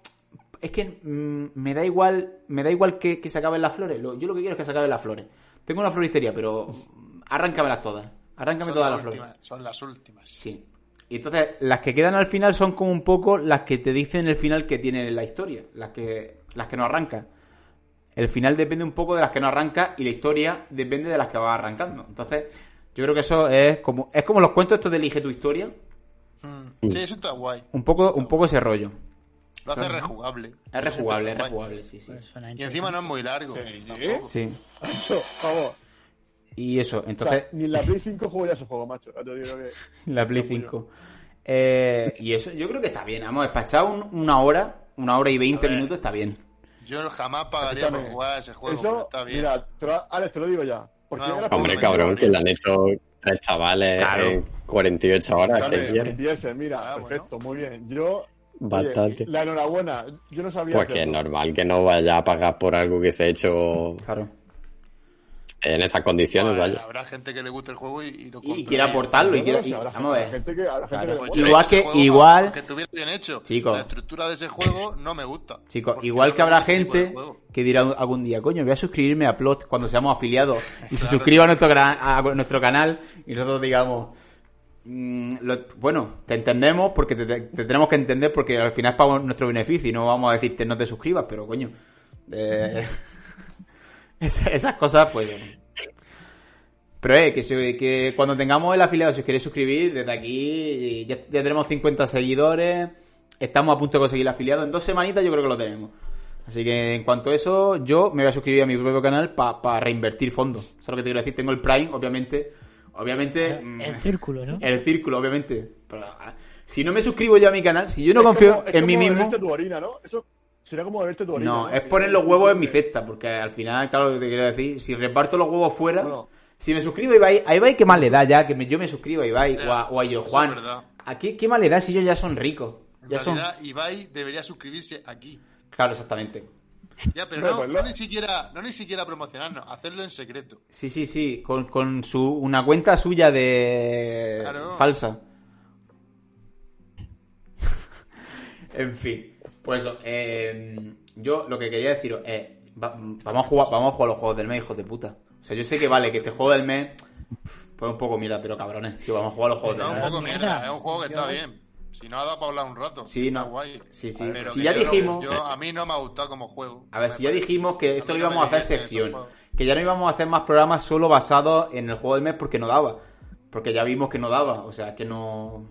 Es que mm, me da igual me da igual que, que se acaben las flores. Lo- yo lo que quiero es que se acaben las flores. Tengo una floristería, pero mm, arráncamelas todas. Arráncame Son todas las las flores. son las últimas. Sí. Y entonces, las que quedan al final son como un poco las que te dicen el final que tiene la historia. Las que, las que no arranca. El final depende un poco de las que no arranca y la historia depende de las que va arrancando. Entonces, yo creo que eso es como, es como los cuentos estos de elige tu historia. Mm. Sí, eso está guay. Un poco, un poco ese rollo. Lo hace rejugable. Es rejugable, es Eso rejugable, sí, sí. Pues Y encima no es muy largo. tampoco. Sí. Por favor. Y eso, O sea, entonces, ni en la Play 5 juego ya ese juego, macho. Te digo que. (laughs) la Play Está muy 5. Eh, y eso, yo creo que está bien. Vamos, despachar un- una hora, una hora y veinte minutos está bien. Yo jamás pagaría por jugar a ese juego, Eso, está bien. mira, te lo- Alex, te lo digo ya. Porque No, ahora Hombre, cabrón, que le han hecho tres chavales Claro. en 48 horas. Escúchame, ¿qué quieres? empiece, mira, Ah, bueno. perfecto, muy bien. Yo. Bastante. oye, la enhorabuena. Yo no sabía. Pues que es normal que no vaya a pagar por algo que se ha hecho Claro. en esas condiciones, Vale, vaya. Habrá gente que le guste el juego y, y lo Y compre. quiere aportarlo y quiere. y- habrá vamos a ver. gente que- habrá gente Claro. que le Pues Igual que- igual- Que estuviera bien hecho. Chicos. La estructura de ese juego no me gusta. Chicos, igual que habrá gente que dirá algún día, coño, voy a suscribirme a Plot cuando seamos afiliados y se suscriba a nuestro, a nuestro canal y nosotros digamos, mm, bueno, te entendemos porque te, te- te tenemos que entender porque al final es para nuestro beneficio y no vamos a decirte no te suscribas, pero coño, eh, (laughs) esa- esas cosas pues... Pero eh, que, que cuando tengamos el afiliado, si os queréis suscribir, desde aquí ya, ya tenemos 50 seguidores, estamos a punto de conseguir el afiliado, en dos semanitas yo creo que lo tenemos. Así que en cuanto a eso, yo me voy a suscribir a mi propio canal para reinvertir fondos. ¿Sabes lo que te quiero decir? Tengo el Prime, obviamente. Obviamente. mm, El círculo, ¿no? El círculo, obviamente. Pero, ah, si no me suscribo yo a mi canal, si yo no Es confío como- es en mí como mismo. tu orina, ¿no? Eso sería como beberte tu orina. No, es poner los huevos en mi cesta, porque al final, claro, lo que te quiero decir, si reparto los huevos fuera, Bueno. si me suscribo a Ibai, a Ibai qué mal le da ya, que me- yo me suscribo a Ibai o a, o a Yo Juan. es verdad. ¿A qué, qué mal le da si ellos ya son ricos? En Ya son... realidad, Ibai debería suscribirse aquí. Claro, exactamente. Ya, pero no, pues no lo- ni siquiera, no ni siquiera promocionarnos, hacerlo en secreto. Sí, sí, sí, con, con su, una cuenta suya de... Claro. falsa. (laughs) en fin, pues eso, eh, yo lo que quería deciros es, va- vamos, a jugar, vamos a jugar los juegos del mes, hijos de puta. O sea, yo sé que vale, que este juego del mes, pues un poco mierda, pero cabrones, tío, vamos a jugar los juegos No, del un mes. poco mierda. mierda, es un juego que está bien. Si no, ha dado para hablar un rato. Sí, no. guay. Sí, sí. Pero Si ya yo dijimos- yo- a mí no me ha gustado como juego. A ver, si ya dijimos que esto lo no íbamos a hacer sección, que ya no íbamos a hacer más programas solo basados en el juego del mes porque no daba, porque ya vimos que no daba, o sea, que no,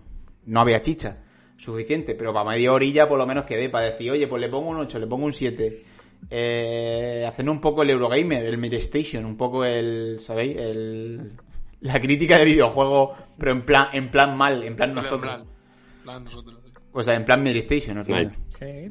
no había chicha suficiente, pero para media orilla por lo menos quedé para decir, oye, pues le pongo un 8, le pongo un 7. Eh, haciendo un poco el Eurogamer, el Midstation, un poco el, ¿sabéis? El, la crítica de videojuegos, pero en plan, en plan mal, en plan Pero nosotros. plan, en plan nosotros. sí. O sea, en plan Midstation, al final. Sí.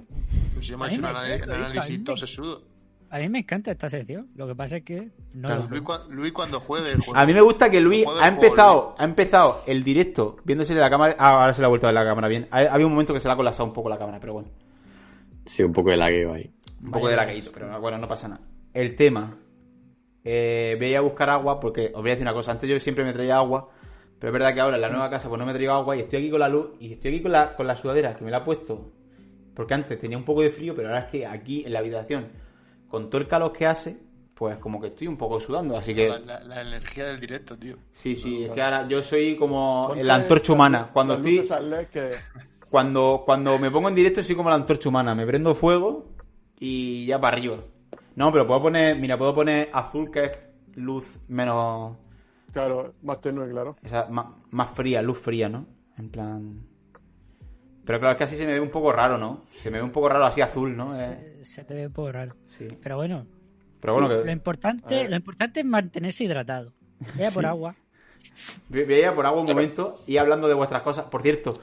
Pues hemos A mí hecho un me análisis, gusta, un análisis me- todo sesudo. A mí me encanta esta sección. Lo que pasa es que no Claro. Luis, juego. cua- Luis cuando juegue (laughs) el juego. A mí me gusta que Luis Juego ha juego, empezado, ha empezado el directo viéndose la cámara. Ah, ahora se le ha vuelto a ver la cámara bien. Ha- Había un momento que se le ha colapsado un poco la cámara, pero bueno. Sí, un poco de lagueo ahí. Un poco de laqueíto, pero bueno, no pasa nada. El tema. Eh, voy a buscar agua porque os voy a decir una cosa. Antes yo siempre me traía agua, pero es verdad que ahora en la nueva casa pues no me traigo agua y estoy aquí con la luz y estoy aquí con la, con la sudadera que me la he puesto. Porque antes tenía un poco de frío, pero ahora es que aquí en la habitación, con todo el calor que hace, pues como que estoy un poco sudando. Así que La, la- la energía del directo, tío. sí, sí, es que ahora yo soy como la antorcha humana. Cuando estoy, que cuando, cuando me pongo en directo soy como la antorcha humana, me prendo fuego y ya para arriba. No, pero puedo poner, mira, puedo poner azul que es luz menos, Claro, más tenue, claro. esa, más, más fría, luz fría, ¿no? En plan... Pero claro, es que así se me ve un poco raro, ¿no? Se me ve un poco raro así azul, ¿no? Eh, Se, se te ve un poco raro. sí. Pero bueno, Pero bueno, lo que importante, lo importante es mantenerse hidratado. Vaya (laughs) por agua. ve- veía por agua un momento y hablando de vuestras cosas. Por cierto,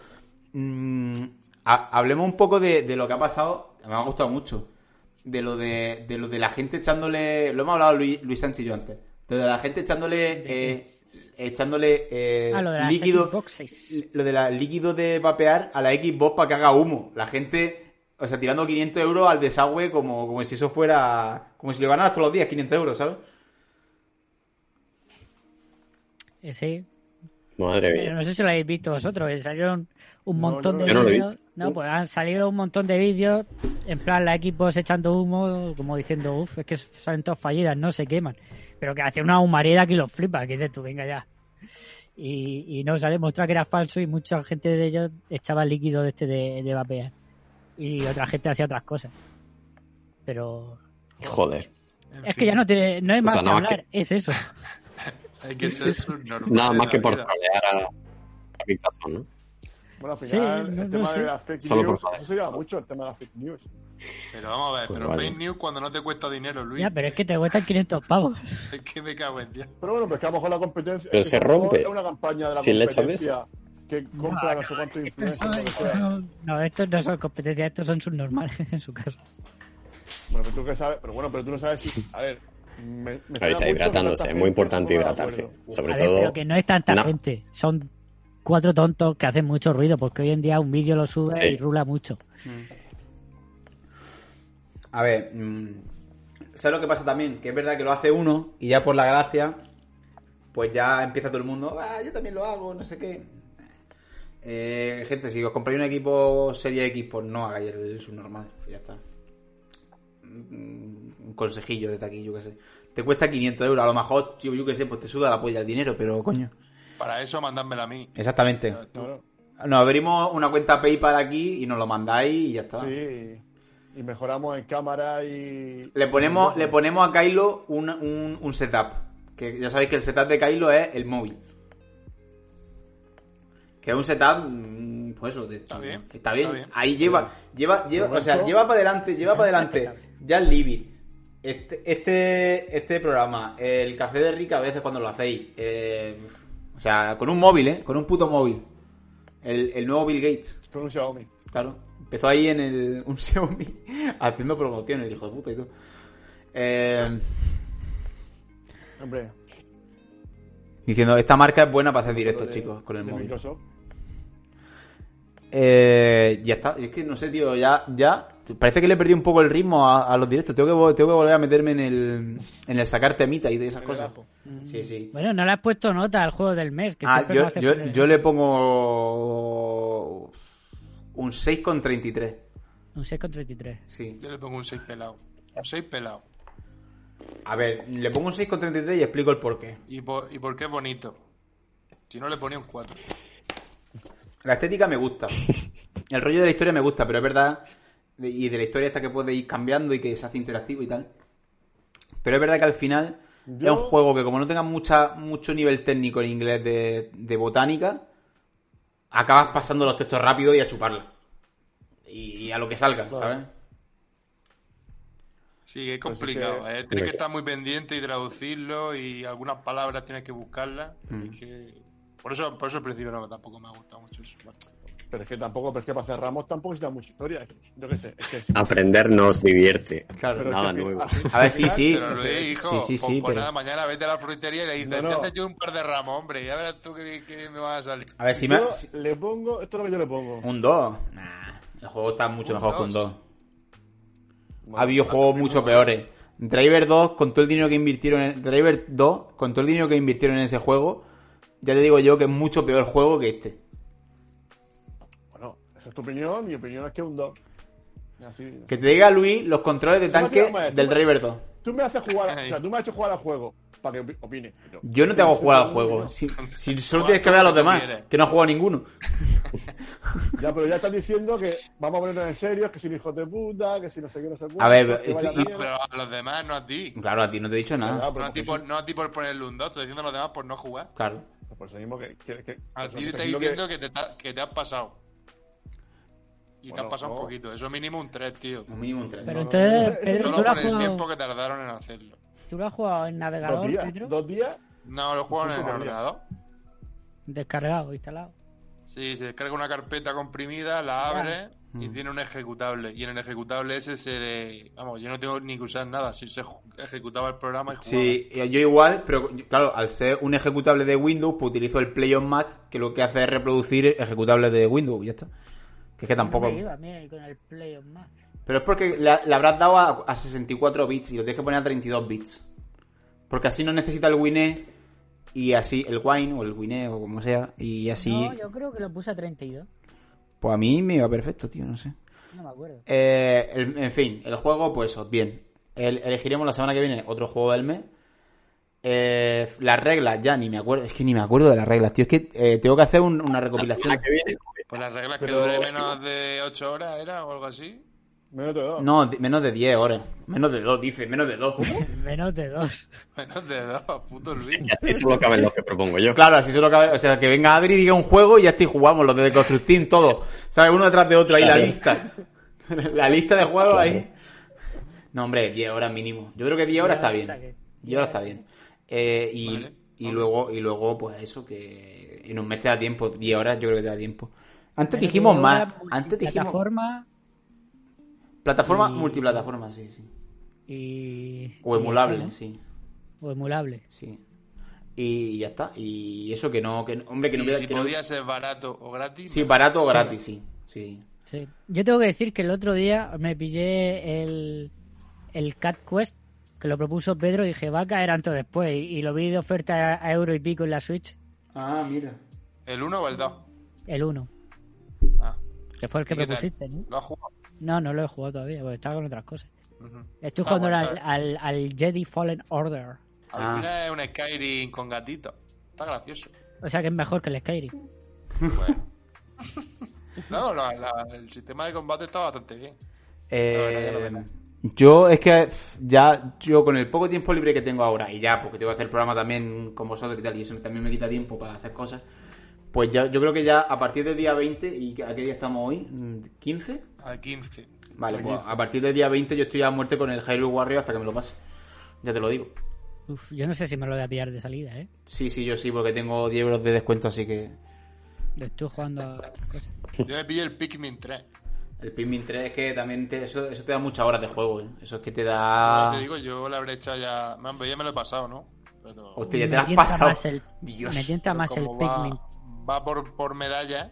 mm, ha- hablemos un poco de, de lo que ha pasado. Me ha gustado mucho. De lo de, de lo de la gente echándole. Lo hemos hablado Luis, Luis Sánchez y yo antes. De lo de la gente echándole. eh, echándole eh, Ah, lo de las líquido. Xboxes. Lo de la líquido de vapear a la Xbox para que haga humo. La gente. O sea, tirando 500 euros al desagüe como, como si eso fuera. Como si le ganaras todos los días 500 euros, ¿sabes? Eh, Sí, Madre pero mía. no sé si lo habéis visto vosotros. Salieron un No, montón yo de no lo he vídeos. No, pues han salido un montón de vídeos. En plan, la Xbox echando humo, como diciendo, uff, es que salen todas fallidas, no se queman. Pero que hacía una humareda que los flipa, que dices tú, venga ya. Y, y no, se ha demostrado que era falso y mucha gente de ellos echaba líquido de este de, de vapear. Y otra gente hacía otras cosas. Pero Joder. Es que ya no, tiene, no es más sea, que hablar, es eso. (laughs) Hay que ser (laughs) subnormal. Nada más que por trolear a, a Microsoft, ¿no? Bueno, al Sí, final, no- el no tema sé. de las fake Solo por news, eso se lleva mucho, el tema de las fake news. Pero vamos a ver, Pues pero vale. fake news cuando no te cuesta dinero, Luis. Ya, pero es que te cuestan 500 pavos. (laughs) Es que me cago en Dios. Pero bueno, pues que a lo mejor la competencia. Pero es que se rompe. Es una campaña de la Si competencia que compra no, No, sé cuántos influencers, no, no, estos no son competencias, estos son subnormales (laughs) en su caso. Bueno, pero tú que sabes, pero bueno, pero tú no sabes si. A ver. Me, me Ahí está hidratándose, es muy importante hidratarse. Sobre A ver, todo. pero que no es tanta No. gente, son cuatro tontos que hacen mucho ruido, porque hoy en día un vídeo lo sube Sí. y rula mucho. A ver, mm, ¿sabes lo que pasa también? Que es verdad que lo hace uno y ya por la gracia, pues ya empieza todo el mundo, ah, yo también lo hago, no sé qué. Eh, gente, si os compráis un equipo Serie X, pues no hagáis el subnormal, pues ya está. Mm, Un consejillo desde aquí, yo qué sé. Te cuesta 500 euros, a lo mejor, tío, yo qué sé, pues te suda la polla el dinero, pero coño. Para eso, mandádmela a mí. Exactamente. Claro, Nos abrimos una cuenta PayPal aquí y nos lo mandáis y ya está. sí. Y mejoramos en cámara y. Le ponemos, le ponemos a Kylo un, un, un setup. Que ya sabéis que el setup de Kylo es el móvil. Que es un setup, mm, pues eso, de- Está bien, Está bien. está bien. Ahí lleva, lleva, lleva, o sea, lleva para adelante, lleva para adelante. (laughs) Ya el Libby. Este, este, este programa, el café de Rica a veces cuando lo hacéis. eh, o sea, con un móvil, ¿eh? Con un puto móvil. El, el nuevo Bill Gates. Con un Xiaomi. Claro. Empezó ahí en el, un (laughs) Xiaomi haciendo promociones, hijo de puta y todo. Eh, Hombre. diciendo, esta marca es buena para hacer directos, chicos, con el móvil. Microsoft. Eh, ya está. Es que no sé, tío, ya, ya. Parece que le perdí un poco el ritmo a, a los directos. Tengo que, tengo que volver a meterme en el, en el sacar temita y de esas cosas. Sí, sí. Bueno, no le has puesto nota al juego del mes. Que Ah, yo, yo, poner- yo le pongo un 6,33. Un 6,33. Sí. Yo le pongo un 6 pelado. Un 6 pelado. A ver, le pongo un 6,33 y explico el porqué. ¿Y por, ¿Y por qué es bonito? Si no, le ponía un 4. La estética me gusta. El rollo de la historia me gusta, pero es verdad. Y de la historia esta que puede ir cambiando y que se hace interactivo y tal. Pero es verdad que al final Yo- es un juego que, como no tenga mucha, mucho nivel técnico en inglés de, de botánica, acabas pasando los textos rápido y a chuparla. Y a lo que salga, Claro. ¿sabes? Sí, es Pues es complicado. que- ¿eh? Tienes que estar muy pendiente y traducirlo y algunas palabras tienes que buscarlas. Mm. y que... Por eso, por eso al principio no, tampoco me ha gustado mucho eso. Bueno, Pero es que tampoco, pero es que para hacer Ramos tampoco necesita mucha historia. Yo qué sé. Es que si- Aprender nos divierte. Claro. pero es nada que nuevo. A ver, sí, sí. final, Pero Luis, hijo, Sí, sí, pues- sí, pues pero- nada, mañana vete a la frutería y le dices, No, no. te yo un par de ramos, hombre, ya verás tú que, que me vas a salir. A ver, si me... Yo le pongo, esto es lo que yo le pongo. Un 2. Nah, el juego está mucho Un mejor que un dos. 2. Bueno, Ha habido juegos mucho peores. Driver 2, con todo el dinero que invirtieron en... Driver 2, con todo el dinero que invirtieron en ese juego, ya te digo yo que es mucho peor juego que este. Bueno, esa es tu opinión, mi opinión es que un 2. Así. Que te diga Luis los controles de me tanque del Driver 2. Tú me haces jugar, o sea, tú me has hecho jugar al juego para que opi- opine. pero- Yo no te hago jugar al juego. Si, si solo tienes que ver a los demás, que no ha jugado ninguno. (laughs) Ya, pero ya estás diciendo que vamos a ponernos en serio, que si un hijo de puta, que si no sé qué, no sé cuánto, A ver, que y-. Pero a los demás, no a ti. Claro, a ti no te he dicho nada. No pero a ti por, no a ti por ponerle un 2, estoy diciendo a los demás por no jugar. Claro. Sí, Por eso mismo que... que, que- A ti te estoy diciendo diciendo que, te, que te has pasado. Y te Bueno, has pasado no. un poquito. Eso mínimo un 3, tío. Un mínimo un 3. Pero no, entonces, no, Pedro, Solo ¿tú lo has por el tiempo jugado, que tardaron en hacerlo. ¿tú lo has jugado en Dos navegador, días, Pedro? dos días, No, lo juegan en el ordenador. Descargado, instalado. Sí, se descarga una carpeta comprimida, la abre y Mm. tiene un ejecutable. Y en el ejecutable ese se le... Vamos, yo no tengo ni que usar nada. Si se ejecutaba el programa y jugaba. Sí, eh, yo igual, pero claro, al ser un ejecutable de Windows, pues utilizo el Play on Mac, que lo que hace es reproducir ejecutables de Windows y ya está. Que es que tampoco. No me iba a mí con el Play on Mac. Pero es porque le, le habrás dado a, a 64 bits y lo tienes que poner a 32 bits. Porque así no necesita el WinE y así el Wine o el WinE o como sea. Y así, No, yo creo que lo puse a 32. Pues a mí me iba perfecto, tío, no sé. No me acuerdo. Eh, el- en fin, el juego, pues eso, bien. El- elegiremos la semana que viene otro juego del mes. Eh, las reglas, ya ni me acuerdo. Es que ni me acuerdo de las reglas, tío. Es que eh, tengo que hacer un- una recopilación. La que viene, Pues las reglas que Pero- dure menos de 8 horas era o algo así. Menos de dos. No, menos de 10 horas. Menos de 2, dice, menos de 2. Menos de dos. Menos de 2, puto Luis. Y así solo caben los que propongo yo. Claro, así solo cabe. O sea, que venga Adri y diga un juego y ya estoy jugamos, los de Constructing, todo. ¿Sabes? Uno detrás de otro ahí, la lista. (laughs) la lista de juegos ahí. No, hombre, 10 horas mínimo. Yo creo que 10 horas está bien. 10 horas está bien. Eh, y, Vale. y luego, y luego, pues eso, que en un mes te da tiempo. 10 horas yo creo que te da tiempo. Antes dijimos más. Antes dijimos. Plataforma Plataforma, y- multiplataforma, sí, sí. y. O emulable, esto, ¿no? sí. O emulable. Sí. Y ya está. Y eso que no, que no- hombre, que no hubiera- si que no- podía ser barato o gratis. Sí, barato o gratis, sí. Sí. Sí. Yo tengo que decir que el otro día me pillé el, el Cat Quest, que lo propuso Pedro, y dije, va a caer antes o después. Y, y lo vi de oferta a euro y pico en la Switch, Ah, mira. ¿El 1 o el 2? el 1, Ah, que fue el que ¿y qué tal? propusiste, ¿no? ¿Lo has jugado? No, no lo he jugado todavía, porque estaba con otras cosas. Ujú. Estoy Está jugando bueno, al, al, al Jedi Fallen Order. Al Ah. final es un Skyrim con gatito. Está gracioso. O sea que es mejor que el Skyrim. Bueno. (laughs) no, la- la- el sistema de combate está bastante bien. Eh, verdad. yo es que ya yo con el poco tiempo libre que tengo ahora y ya porque tengo que hacer el programa también con vosotros y tal y eso también me quita tiempo para hacer cosas pues ya yo creo que ya a partir del día 20 y a qué día estamos hoy ¿15? Al 15. vale Al pues 15. a partir del día 20 yo estoy a muerte con el Hyrule Warrior hasta que me lo pase ya te lo digo Uf, yo no sé si me lo voy a pillar de salida, ¿eh? sí sí yo sí porque tengo 10 euros de descuento así que Estoy jugando a otras cosas. Yo me pillé el Pikmin 3. el Pikmin 3 es que también te- eso, eso te da muchas horas de juego ¿eh? eso es que te Ya da te digo, yo le habré echado ya. Man, pues ya me lo he pasado, ¿no? Pero. hostia ya te lo has pasado el- Dios Me tienta más el va, Pikmin. Va por, por medalla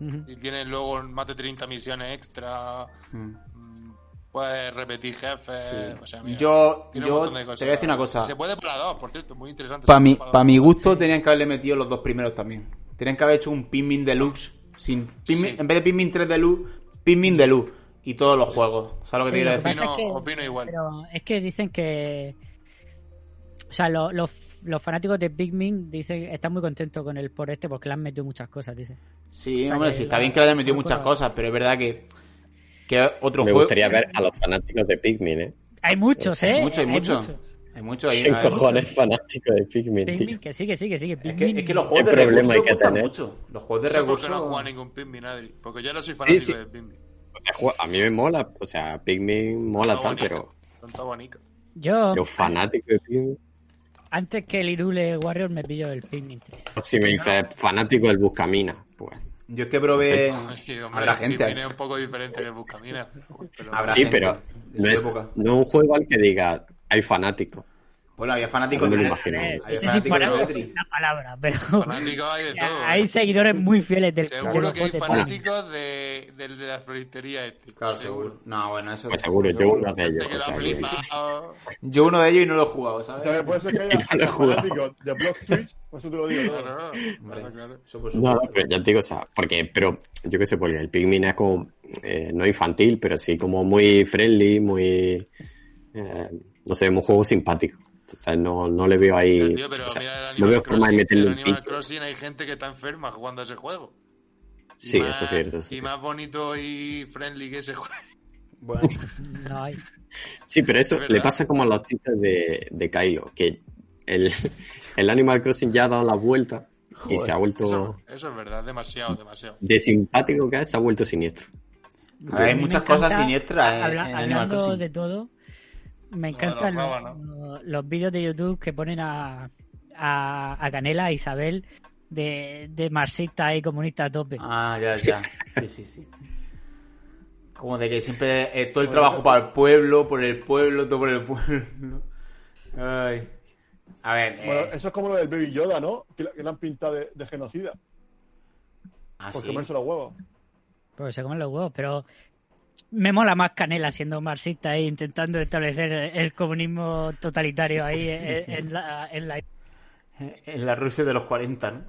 Ujú. y tiene luego más de 30 misiones extra. Mm. mm, Puedes repetir jefes. Sí. O sea, mira, Yo- tiene un yo montón de cosas. te voy a decir una cosa. Se puede para dos, por cierto, muy interesante. Para mi, pa' mi gusto tenían que haberle metido los dos primeros también. Tenían que haber hecho un Pikmin Deluxe sin Pikmin- Sí. en vez de Pikmin 3 Deluxe, Pikmin Deluxe y todos los juegos. ¿Sabes lo que Sí, te quiero decir? pasa es que- Opino- opino igual. Pero es que dicen que. O sea, lo- los, los fanáticos de Pikmin dicen están muy contentos con el por este porque le han metido muchas cosas, dicen. Sí, O sea, hombre, que sí, está la- bien que le hayan metido muchas cosas- pero es verdad que, que otro Me juego... gustaría ver a los fanáticos de Pikmin, ¿eh? Hay muchos, Hay ¿eh? hay mucho. Hay mucho ahí. ¿Quién hay mucho. cojones fanático de Pikmin, tío? Pikmin, que sigue, sigue, sigue. Es que, Pikmin. es que los juegos ¿Qué de problema recursos hay que tener? mucho. Los juegos de recursos... no ningún Pikmin, Adri. Porque yo no soy fanático sí. de Pikmin. O sea, ju- A mí me mola, o sea, Pikmin mola Está tal, bonito. pero Son todos bonitos. Yo, los fanáticos de Pikmin... antes que el Irule Warrior, me pillo el Pikmin 3. Si me dices fanático del Buscamina, pues Yo es que probé. Sí, hombre, Habrá gente. Es un poco diferente que el Buscaminas. pero- Habrá Sí, gente pero no es, no es un juego al que diga hay fanáticos. Bueno, había fanáticos No me de lo Tetris. imagino. Había no sé si fanáticos de fanático la palabra, pero Fanáticos hay de (laughs) todo. hay ¿eh? seguidores muy fieles del de Seguro que hay de fanáticos de, del de la floristería este. Claro, seguro. No, bueno, eso. Pues seguro, yo uno de ellos. O sea que-. Yo uno de ellos y no lo he jugado, O ¿sabes? sea, puede ser que haya (laughs) no he jugado. fanáticos de Block Twitch, por eso te lo digo. todo. Claro, Hombre, claro, claro. eso por No, no, pero ya te digo, o sea, porque, pero yo qué sé, porque el Pikmin es como, eh, no infantil, pero sí como muy friendly, muy, eh, no sé, un juego simpático. Entonces no, no le veo ahí, Tío, pero o sea, mira el no veo forma de meterle un Animal pico. Crossing hay gente que está enferma jugando a ese juego. Sí, más- eso sí, eso sí. Y más bonito y friendly que ese juego. Bueno, (laughs) No hay. Sí, pero eso Es le pasa como a los chistes de, de Kylo, que el, (laughs) el Animal Crossing ya ha dado la vuelta y se ha vuelto, Eso, eso es verdad, demasiado, demasiado. de simpático que es, se ha vuelto siniestro. hay muchas cosas siniestras en, habla- en Animal hablando Crossing. de todo, me encantan los los, rabos, los vídeos de YouTube que ponen a, a, a Canela, a Isabel, de, de marxista y comunista a tope. Ah, ya, ya. Sí, sí, sí. Como de que siempre eh, todo el trabajo para el pueblo, por el pueblo, todo por el pueblo. Ay. A ver, eh, Bueno, eso es como lo del Baby Yoda, ¿no? Que, la- que le han pintado de, de genocida ah, por sí. comerse los huevos. Pues se comen los huevos, pero me mola más Canela siendo marxista e intentando establecer el comunismo totalitario ahí en, en la, en la... En la Rusia de los 40, ¿no?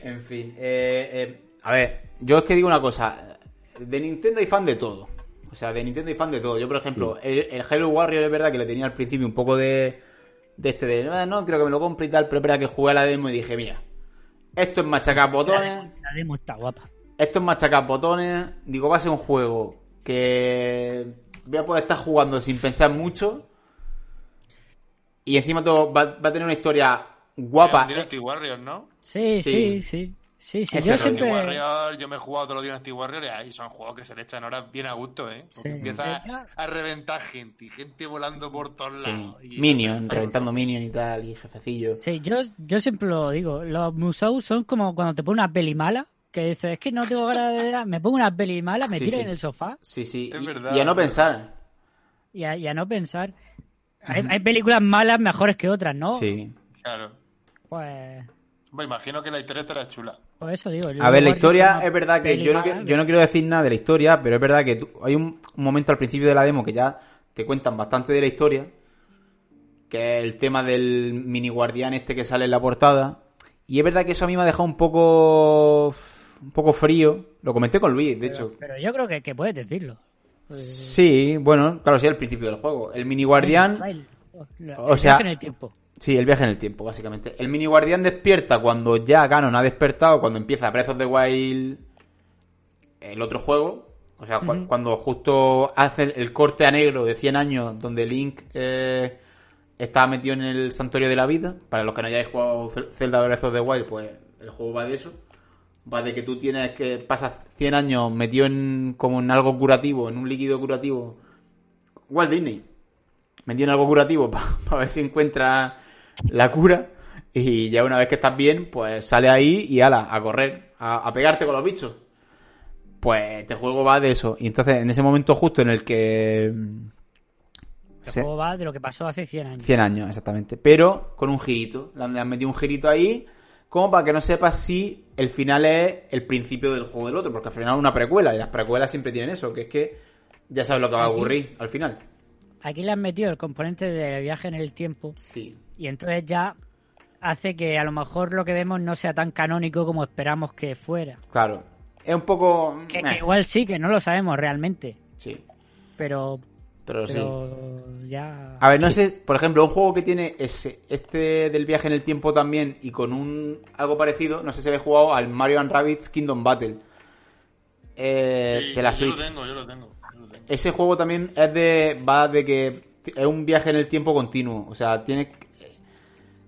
en fin. eh, eh, a ver, yo es que digo una cosa. De Nintendo hay fan de todo. O sea, de Nintendo hay fan de todo. Yo, por ejemplo, el, el Halo Warrior es verdad que le tenía al principio un poco de... De este de... "Ah, No, creo que me lo compre y tal. Pero espera que jugué a la demo y dije, mira. Esto es machacar botones. La demo está guapa. Esto es machacar botones. Digo, va a ser un juego que voy a poder estar jugando sin pensar mucho. Y encima todo va, va a tener una historia guapa. Dynasty Warriors, ¿no? Sí, Sí. sí, sí. Sí, sí, yo siempre... Warriors, yo me he jugado todos los Dynasty Warriors y son juegos que se le echan horas bien a gusto, ¿eh? Porque Sí. empieza a reventar gente y gente volando por todos Sí. lados. y- Minion, reventando Minion y tal, y jefecillos. Sí, yo, yo siempre lo digo. Los museos son como cuando te pones una peli mala, que dices, es que no tengo ganas de ver, me pongo una peli mala, me Sí, tiro sí. en el sofá Sí, sí. Es y, verdad, y a no pensar. y a, y a no pensar. Hay, hay películas malas mejores que otras, ¿no? Sí. Claro. Pues, Me imagino que la historia estará chula. pues eso digo. A ver, la historia es verdad que yo no, yo no quiero decir nada de la historia, pero es verdad que tú- hay un, un momento al principio de la demo que ya te cuentan bastante de la historia, que es el tema del mini guardián este que sale en la portada. Y es verdad que eso a mí me ha dejado un poco un poco frío. Lo comenté con Luis, de hecho. Pero yo creo que, que puedes decirlo. Sí, bueno, claro, sí, al principio del juego. El mini guardián, El- el o sea- viaje en el tiempo. sí, el viaje en el tiempo, básicamente. El mini guardián despierta cuando ya Ganon ha despertado, cuando empieza Breath of the Wild, el otro juego. O sea, cu- cuando justo hace el corte a negro de 100 años, donde Link eh, está metido en el santuario de la vida. Para los que no hayáis jugado Zel- Zelda Breath of the Wild, pues el juego va de eso. Va de que tú tienes que pasas 100 años metido en como en algo curativo, en un líquido curativo. Walt Disney. Metido en algo curativo (laughs) para ver si encuentra la cura. Y ya una vez que estás bien, pues sale ahí y ala, a correr, a, a pegarte con los bichos. Pues este juego va de eso. Y entonces, en ese momento justo en el que... El se- juego va de lo que pasó hace 100 años. 100 años, exactamente. Pero con un girito. Le han metido un girito ahí, como para que no sepas si el final es el principio del juego del otro. Porque al final es una precuela, y las precuelas siempre tienen eso, que es que ya sabes lo que va a ocurrir al final. Aquí le han metido el componente de viaje en el tiempo Sí. y entonces ya hace que a lo mejor lo que vemos no sea tan canónico como esperamos que fuera. Claro. Es un poco... Que, que igual sí, que no lo sabemos realmente, Sí. pero, Pero, sí. ya... A ver, no sé, por ejemplo, un juego que tiene ese, este del viaje en el tiempo también y con un algo parecido, no sé si habéis jugado al Mario and Rabbids Kingdom Battle. Eh, Sí, de la yo Switch. lo tengo, yo lo tengo. yo lo tengo. Ese juego también es de. va de que es un viaje en el tiempo continuo. O sea, tiene.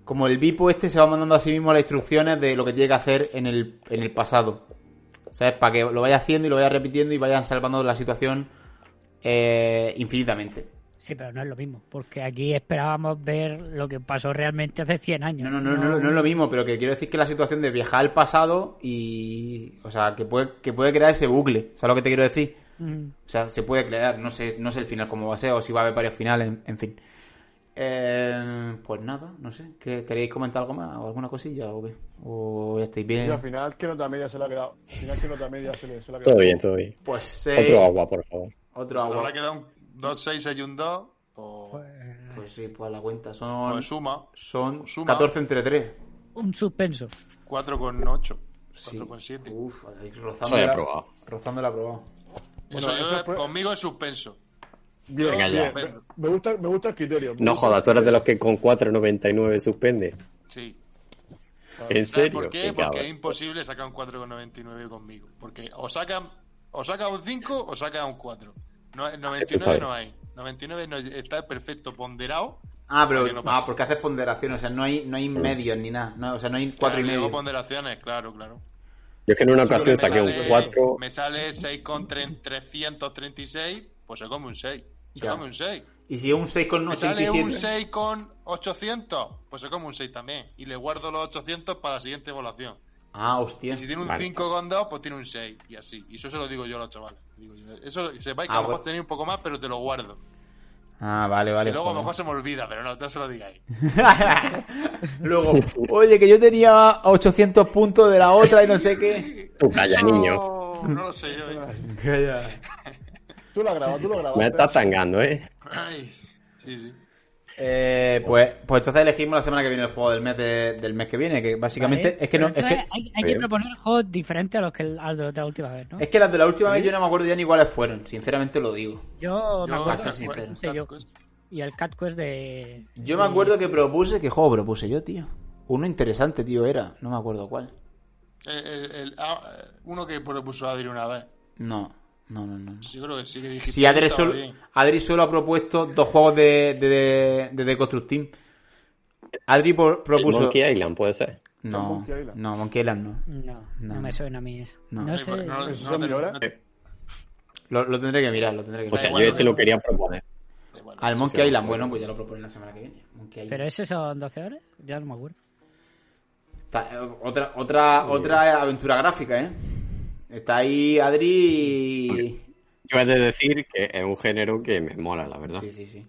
Como el Vipo este se va mandando a sí mismo las instrucciones de lo que tiene que hacer en el, en el pasado. ¿Sabes? Para que lo vaya haciendo y lo vaya repitiendo y vayan salvando la situación eh, infinitamente. Sí, pero no es lo mismo, porque aquí esperábamos ver lo que pasó realmente hace 100 años. No, no, no, no, no es lo mismo, pero que quiero decir que la situación de viajar al pasado y. O sea, que puede, que puede crear ese bucle. ¿Sabes lo que te quiero decir? Mm. O sea, se puede crear, no sé, no sé el final cómo va a ser, o si va a haber varios finales, en, en fin. Eh, pues nada, no sé. ¿Qué- ¿Queréis comentar algo más o alguna cosilla o qué? ¿O ya estáis bien? Y al final, ¿qué nota media se le ha quedado? Al final, ¿qué nota media se le, se le ha quedado? Todo bien, todo bien. Pues eh, Otro agua, por favor. Otro Ahora agua. queda un 2, 6, 6 y un 2. O, Pues sí, pues a la cuenta. Son, pues suma. son suma. 14 entre 3. Un suspenso. 4 con 8. Sí. 4 con 7. Uf, Eso rozando. ya he la- probado. Rozando la aprobado. Bueno, Eso eso fue- Conmigo es suspenso. Bien, Venga, ya. bien. Me, me gusta, me gusta el criterio. No jodas, tú eres de los que con 4.99 suspende. Sí. ¿En ¿Sabes serio? por qué? Qué Porque cabrón. es imposible sacar un 4,99 conmigo. Porque o sacan, o saca un 5 o saca un 4. No, está 99 bien. no hay. 99 no, está perfecto ponderado. Ah, pero no ah, porque haces ponderaciones, o sea, no hay, no hay medios ni nada. No, o sea, no hay cuatro y Claro, luego medio. ponderaciones, claro, claro. Yo es que en una ocasión saqué un sale- 4. Me sale 6 con tre- 336, pues se come un 6. Se Ya. come un 6. Y si es un 6 con Me sale un 87. 6 con 800, pues se come un 6 también. Y le guardo los 800 para la siguiente evaluación. Ah, hostia. Si tiene un Vale. 5 con 2, pues tiene un 6. Y así. Y eso se lo digo yo a los chavales. Digo yo, Eso sepáis que Ah, a lo mejor bueno. tenéis un poco más, pero te lo guardo. Ah, vale, vale. y luego a lo mejor se me olvida, pero no, no se lo digáis. (laughs) (laughs) Luego, oye, que yo tenía 800 puntos de la otra y no sé qué. (laughs) Tú calla, Eso niño. No lo sé yo. ¿eh? Tú lo grabas, tú lo grabas. Me estás tangando, ¿eh? Ay, sí, sí. Eh, pues, pues entonces elegimos la semana que viene el juego del mes de- del mes que viene, que básicamente Vale, es que no, es que, hay, hay que proponer juegos diferentes a los que a los de la última vez, ¿no? es que las de la última vez yo no me acuerdo ya ni cuáles fueron, sinceramente lo digo. Yo me acuerdo sí, sí, pero- yo. Y el Cat Quest de... Yo me acuerdo que propuse, ¿qué juego propuse yo, tío? Uno interesante, tío, era, no me acuerdo cuál. El- el- el- ah, uno que propuso Adri una vez. No, no, no, no. Yo creo que sí que dijiste. Si Adri bien. Adri solo ha propuesto dos juegos de, de, de, de Deconstruct Team. Adri por- El propuso... Monkey Island puede ser. No, Monkey Island. no, Monkey Island no. No, no, No. me suena a mí eso. No. No, sé. te- Lo, lo tendré que mirar, lo tendré que O mirar. sea, igual, yo ese lo quería proponer. Al Monkey sí, Island, bueno, pues ya lo proponen la semana que viene. Monkey Island. ¿Pero ese son 12 horas? Ya no me acuerdo. Eh, otra, otra, otra aventura gráfica, ¿eh? Está ahí Adri y... Yo he de decir que es un género que me mola, la verdad. Sí, sí, sí.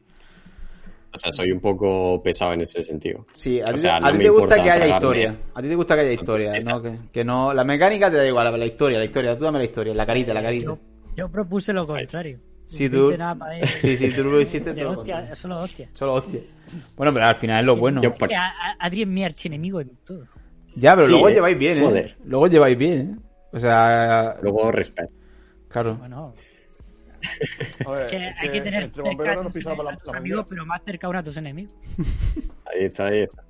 O sea, soy un poco pesado en ese sentido. Sí, a O ti, a me te gusta que haya historia. A ti te gusta que haya historia. ¿no? Que, que no... La mecánica te da igual, la historia, la historia. Tú dame la historia, la carita, la carita. Yo, yo propuse lo contrario. Sí, tú... (laughs) Sí, sí, tú lo hiciste todo hostia, solo hostia. Solo hostia. Bueno, pero al final es lo bueno. Yo por- Adri es mi archienemigo en todo. Ya, pero Sí, luego ¿eh? lleváis bien, ¿eh? Joder. Luego lleváis bien, ¿eh? O sea, Luego respeto. claro. Bueno, que hay que tener entre cerca no nos la, la amigos, pero más cerca a tus enemigos. (laughs) Ahí está, ahí está.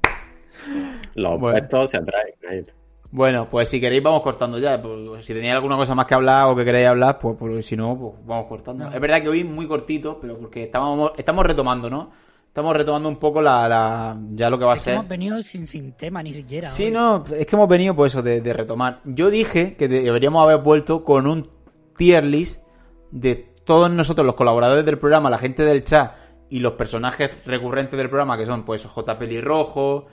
Los Bueno. se atraen. Ahí está. Bueno, pues si queréis vamos cortando ya. Pues, si tenéis alguna cosa más que hablar o que queréis hablar, pues, pues, si no, pues vamos cortando. No. Es verdad que hoy muy cortito, pero porque estamos, estamos retomando, ¿no? Estamos retomando un poco la, la- ya lo que va a Es ser. hemos venido sin, sin tema ni siquiera. Sí, hoy. no, es que hemos venido pues eso, de, de retomar. Yo dije que deberíamos haber vuelto con un tier list de todos nosotros, los colaboradores del programa, la gente del chat y los personajes recurrentes del programa, que son pues J. Pelirrojo.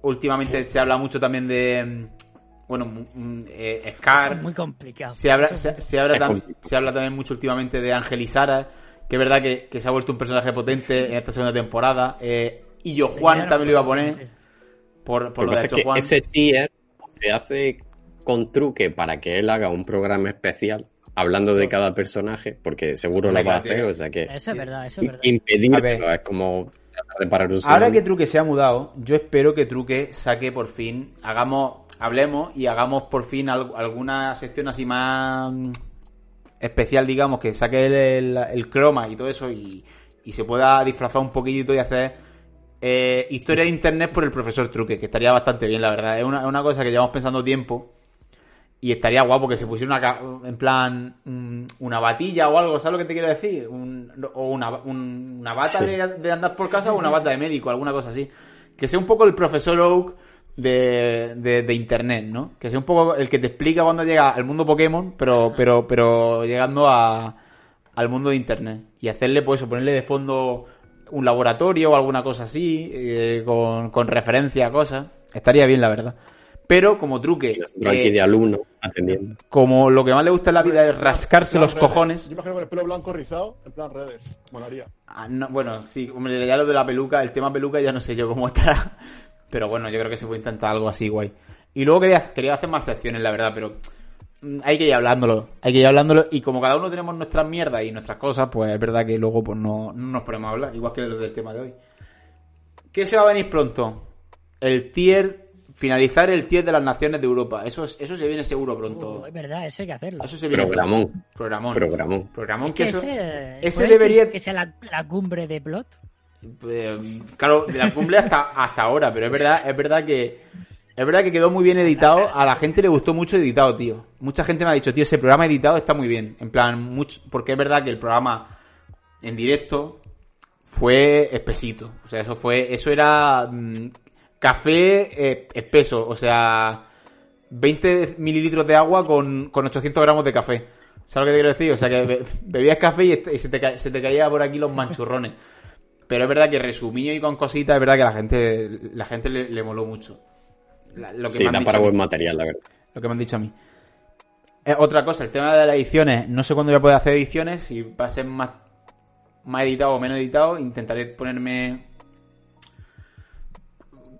Últimamente se habla mucho también de. mm, Bueno, mm, eh, Eso Scar. es muy complicado. Se habla, se, habla tam- se habla también mucho últimamente de Ángel y Sara, que es verdad que, que se ha vuelto un personaje potente en esta segunda temporada. Eh, y yo, Juan, también lo iba a poner, por, por Lo lo que ha es hecho que Juan. ese tier se hace con truque para que él haga un programa especial hablando de cada personaje, porque seguro lo va a hacer, o sea que Eso es verdad, eso es verdad. impedírselo es como tratar de parar un Ahora que Truque se ha mudado, yo espero que Truque saque por fin, hagamos, hablemos y hagamos por fin al- alguna sección así más especial, digamos, que saque el, el- el croma y todo eso y, y se pueda disfrazar un poquito y hacer eh, historia de internet por el profesor Truque, que estaría bastante bien, la verdad. Es una, es una cosa que llevamos pensando tiempo y estaría guapo que se pusiera una, en plan, mm, una batilla o algo, ¿sabes lo que te quiero decir? Un- o una, un- una bata Sí. de, de andar por casa o una bata de médico, alguna cosa así. Que sea un poco el profesor Oak de, de, de internet, ¿no? Que sea un poco el que te explica cuando llega al mundo Pokémon, pero, pero, pero llegando a, al mundo de internet y hacerle, pues eso, ponerle de fondo un laboratorio o alguna cosa así, eh, con, con referencia a cosas. Estaría bien, la verdad. Pero como truque, eh, de alumno atendiendo. como lo que más le gusta en la vida es rascarse los redes. cojones. Yo imagino con el pelo blanco rizado, en plan redes. Molaría. Ah, no, bueno, sí, hombre, ya lo de la peluca, el tema peluca ya no sé yo cómo (laughs) estará. Pero bueno, yo creo que se puede intentar algo así, guay. Y luego quería, quería hacer más secciones, la verdad, pero mm, hay que ir hablándolo. Hay que ir hablándolo. Y como cada uno tenemos nuestras mierdas y nuestras cosas, pues es verdad que luego pues no, no nos ponemos a hablar, igual que lo del tema de hoy. ¿Qué se va a venir pronto? El tier, finalizar el tier de las naciones de Europa. Eso, es- eso se viene seguro pronto. Uh, es verdad, eso hay que hacerlo. Eso se viene Programón. Programón. Programón. Programón Es que que eso... ese, ese debería- Que, que sea la, la cumbre de plot. Claro, de la cumbre hasta, hasta ahora, pero es verdad, es verdad que es verdad que quedó muy bien editado. A la gente le gustó mucho editado, tío. Mucha gente me ha dicho, tío, ese programa editado está muy bien. En plan, mucho, porque es verdad que el programa en directo fue espesito. O sea, eso fue, eso era mm, café eh, espeso. O sea, 20 mililitros de agua con, con 800 gramos de café. ¿Sabes lo que te quiero decir? O sea, que be- bebías café y, este- se, te, se te caía por aquí los manchurrones. Pero es verdad que resumido y con cositas, es verdad que la gente, la gente le, le moló mucho. La- lo, que Sí, me han da dicho para buen material, la verdad. Lo que me han dicho a mí. Eh, otra cosa, el tema de las ediciones. No sé cuándo voy a poder hacer ediciones. Si va a ser más, más editado o menos editado. Intentaré ponerme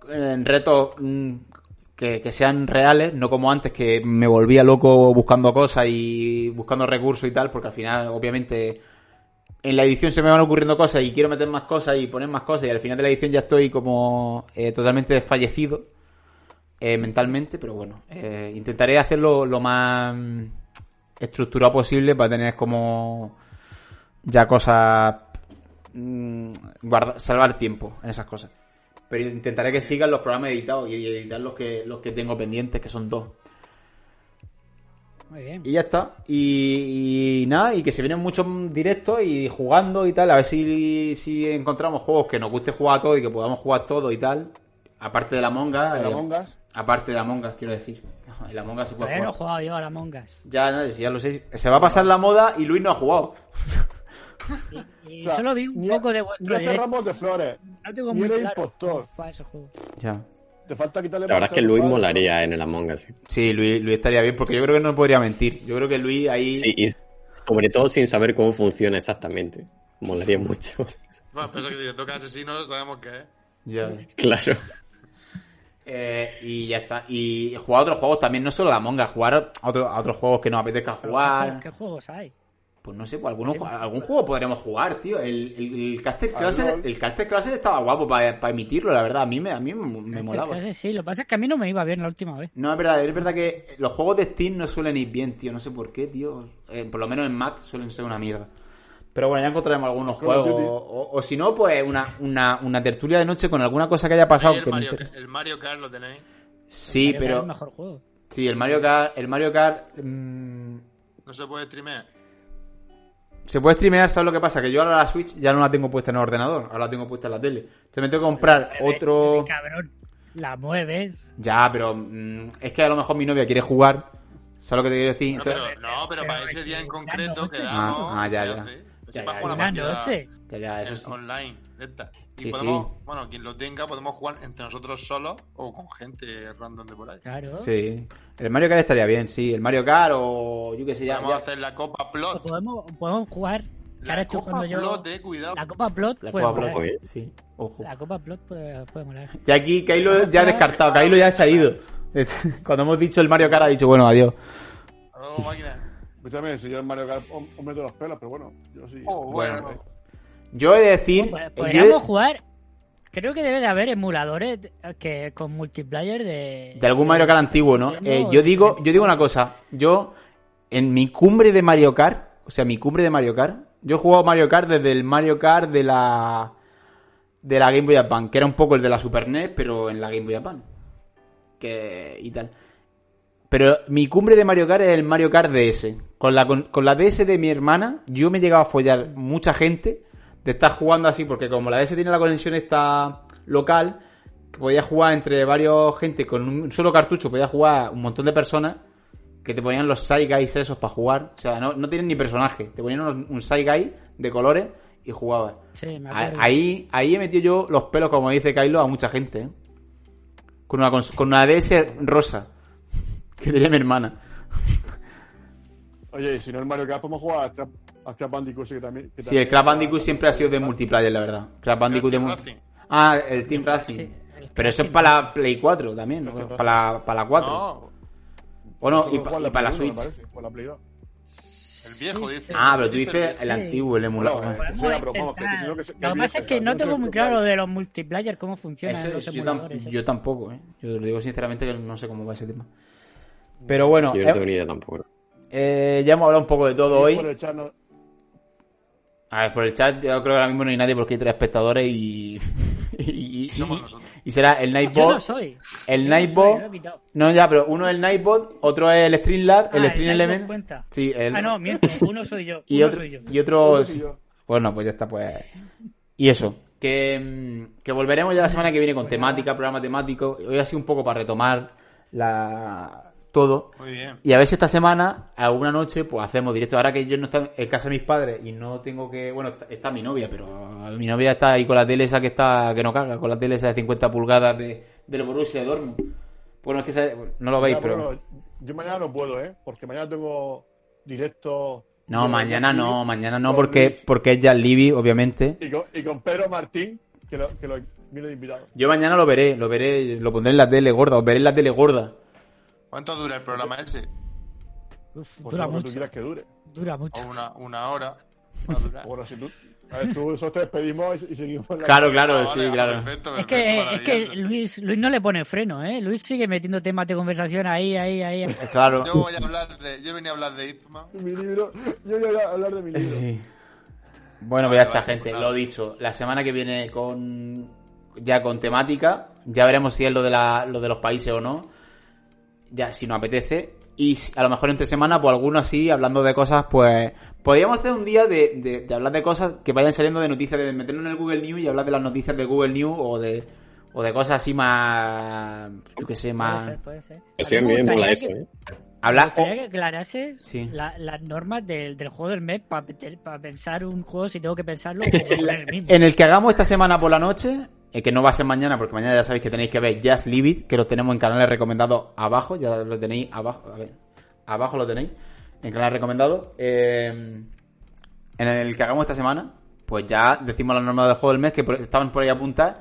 en retos mm, que, que sean reales. No como antes que me volvía loco buscando cosas y buscando recursos y tal. Porque al final, obviamente, en la edición se me van ocurriendo cosas y quiero meter más cosas y poner más cosas. Y al final de la edición ya estoy como eh, totalmente desfallecido eh, mentalmente, pero bueno, eh, intentaré hacerlo lo más estructurado posible para tener como ya cosas mm, guarda- salvar tiempo en esas cosas. Pero intentaré que sigan los programas editados y editar los que los que tengo pendientes, que son dos. Muy bien. Y ya está. Y, y nada, y que se vienen muchos directos y jugando y tal. A ver si, si encontramos juegos que nos guste jugar a todos y que podamos jugar todo y tal. Aparte de la monga. El Among Us. Aparte de la monga, quiero decir. En la monga se puede Todavía no he jugar. jugado yo a la Mongas. Ya, no, si ya lo sé. Se va a pasar la moda y Luis no ha jugado. Y O sea, solo vi un ni- poco de Ni vuestro hace directo. ramos de flores. No tengo ni muy eres claro impostor. Ya. Te falta quitarle La verdad es que Luis molaría en el Among Us. sí. Sí, Luis, Luis estaría bien porque yo creo que no podría mentir. Yo creo que Luis ahí. Sí, y sobre todo sin saber cómo funciona exactamente. Molaría mucho. Bueno, pero que si te toca asesino, sabemos que es. Ya. claro. Eh, y ya está. Y jugar a otros juegos también, no solo la monga, jugar a, otro- a otros juegos que nos apetezca jugar. ¿Qué, qué juegos hay? Pues no sé, pues algunos, algún juego podremos jugar, tío. El, el, el Caster rol. el Caster estaba guapo para emitirlo, la verdad. A mí me, a mí me, me molaba. sí, lo que pasa es que a mí no me iba bien la última vez. No, es verdad, es verdad que los juegos de Steam no suelen ir bien, tío. No sé por qué, tío. Eh, por lo menos en Mac suelen ser una mierda. Pero bueno, ya encontraremos algunos juegos. O, o si no, pues una, una, una tertulia de noche con alguna cosa que haya pasado. El, que Mario, el Mario Kart lo tenéis. Sí, Mario Kart es pero. el mejor juego. Sí, el Mario Kart. El Mario Kart. mm, No se puede streamear. Se puede streamear, ¿sabes lo que pasa? Que yo ahora la Switch ya no la tengo puesta en el ordenador, ahora la tengo puesta en la tele. Entonces me tengo que comprar otro. Cabrón, la mueves. Ya, pero mm, es que a lo mejor mi novia quiere jugar. ¿Sabes lo que te quiero decir? No, Entonces- pero, no, pero para ese día en concreto quedamos. Ah, ah, ya, ya. Ya, ya, ya. una noche. Ya, ya, eso sí. online, Y Sí, podemos, sí. bueno, quien lo tenga, podemos jugar entre nosotros solos o con gente random de por ahí. Claro. Sí. El Mario Kart estaría bien, sí. El Mario Kart o yo qué sé, ya. Podemos ya- hacer la Copa Plot. Podemos, podemos jugar. ahora La Copa yo. Plot, eh, cuidado. La Copa Plot La puede Copa molar. Plot. Sí, ojo. La Copa Plot puede, puede molar. Ya aquí, Kailo ya ha descartado, Kailo ya se ha ido. (laughs) Cuando hemos dicho el Mario Kart ha dicho, bueno, adiós. Máquina. Escúchame, si yo en Mario Kart hom- hombre de los pelos, pero bueno, yo sí. Oh, bueno. Yo he de decir. Yo he- Podríamos jugar. Creo que debe de haber emuladores que con multiplayer de. De algún Mario Kart antiguo, ¿no? Eh, yo digo, yo digo una cosa. Yo, en mi cumbre de Mario Kart, o sea, mi cumbre de Mario Kart, yo he jugado Mario Kart desde el Mario Kart de la de la Game Boy Advance, que era un poco el de la Super NES, pero en la Game Boy Advance. Que y tal. Pero mi cumbre de Mario Kart es el Mario Kart DS. Con la, con, con la DS de mi hermana, yo me he llegado a follar mucha gente de estar jugando así, porque como la DS tiene la conexión esta local, que podía jugar entre varios gente con un solo cartucho, podía jugar un montón de personas. que te ponían los side guys esos para jugar. O sea, no, no tienen ni personaje. Te ponían unos- un side guy de colores y jugabas. Sí, me. Ahí, ahí he metido yo los pelos, como dice Kylo, a mucha gente. ¿eh? Con, una, con una DS rosa que tenía mi hermana. Oye, y si no el Mario Kart, podemos jugar a Crash, a Crash Bandicoot, sí, que también. que Sí, también el Crash Bandicoot siempre ha sido de multiplayer, la verdad. Crash Bandicoot de Team mu- Racing. Ah, el Team Racing. Sí, el Pero eso es para la Play 4 también, ¿no? Para la, para la 4. No, Bueno, y, pa- para la uno, Switch. me parece, o la Play 2. el viejo dice. Ah, pero tú Dice dices el antiguo, el emulador. Bueno, eh, Podemos sí, pero vamos, que- intentar. que- que- que Lo que pasa es que no tengo muy claro de los multiplayer, cómo funcionan Eso los yo, tam- yo tampoco, ¿eh? Yo lo digo sinceramente que no sé cómo va ese tema. Pero bueno, Yo no eh, tengo ni idea tampoco. eh, ya hemos hablado un poco de todo hoy. Por el chat, no- A ver, por el chat yo creo que ahora mismo no hay nadie porque hay tres espectadores y... (laughs) y, y- y será el Yo no Nightbot... soy. el Yo no soy, Nightbot... No, ya, pero uno es el Nightbot, otro es el Streamlab, el Ah, Stream Nightbot Element... cuenta. Sí, el... Ah, no, miento. Uno soy yo. y uno otro, soy yo. y otro... Yo. Bueno, pues ya está, pues... Y eso, que, que volveremos ya la semana que viene con temática, programa temático. Hoy ha sido un poco para retomar la todo. Muy bien. Y a ver si esta semana, alguna noche, pues hacemos directo. Ahora que yo no estoy en casa de mis padres y no tengo que. Bueno, está, está mi novia, pero mi novia está ahí con la tele esa que está que no caga, con la tele esa de 50 pulgadas de, del Borussia Dortmund. Bueno, es que se- no lo veis, pero. yo mañana no puedo, ¿eh? Porque mañana tengo directo. No, mañana no, Libby mañana no, porque, Luis porque es ya Libby, obviamente. Y con, y con Pedro Martín, que lo, que lo viene de invitado. Yo mañana lo veré, lo veré, lo pondré en la tele gorda, os veré en la tele gorda. ¿Cuánto dura el programa ese? Uf, Pues dura que tú mucho. quieras que dure. Dura mucho. ¿O una, una hora? (laughs) Bueno, si tú. A ver, tú nosotros te despedimos y, y seguimos. la- Claro, claro, Ah, sí, vale, claro. Perfecto, Es que, es que. Luis, Luis no le pone freno, ¿eh? Luis sigue metiendo temas de conversación ahí, ahí, ahí. (laughs) Claro. Yo voy a hablar de. Yo venía a hablar de Hitman. Mi libro. Yo voy a hablar de mi libro. Sí. Bueno, pues ya está, vale, gente. pues Lo dicho, la semana que viene con ya con temática. Ya veremos si es lo de, la, lo de los países o no. Ya, si nos apetece. Y a lo mejor entre semana, pues alguno así, hablando de cosas, pues. Podríamos hacer un día de, de- de hablar de cosas que vayan saliendo de noticias, de meternos en el Google News y hablar de las noticias de Google News o de, o de cosas así más. Yo qué sé, Puede más. ser, puede ser. Mí me me mola eso, que- ¿eh? Me Hablar. gustaría que aclarases Sí. la- las normas del, del juego del mes para pensar un juego si tengo que pensarlo. o poner (laughs) el mismo. En el que hagamos esta semana por la noche, eh, que no va a ser mañana, porque mañana ya sabéis que tenéis que ver Just Leave It, que lo tenemos en canales recomendados abajo, ya lo tenéis abajo, a ver, abajo lo tenéis, en canales recomendados. Eh, en el que hagamos esta semana, pues ya decimos las normas del juego del mes que estaban por ahí apuntadas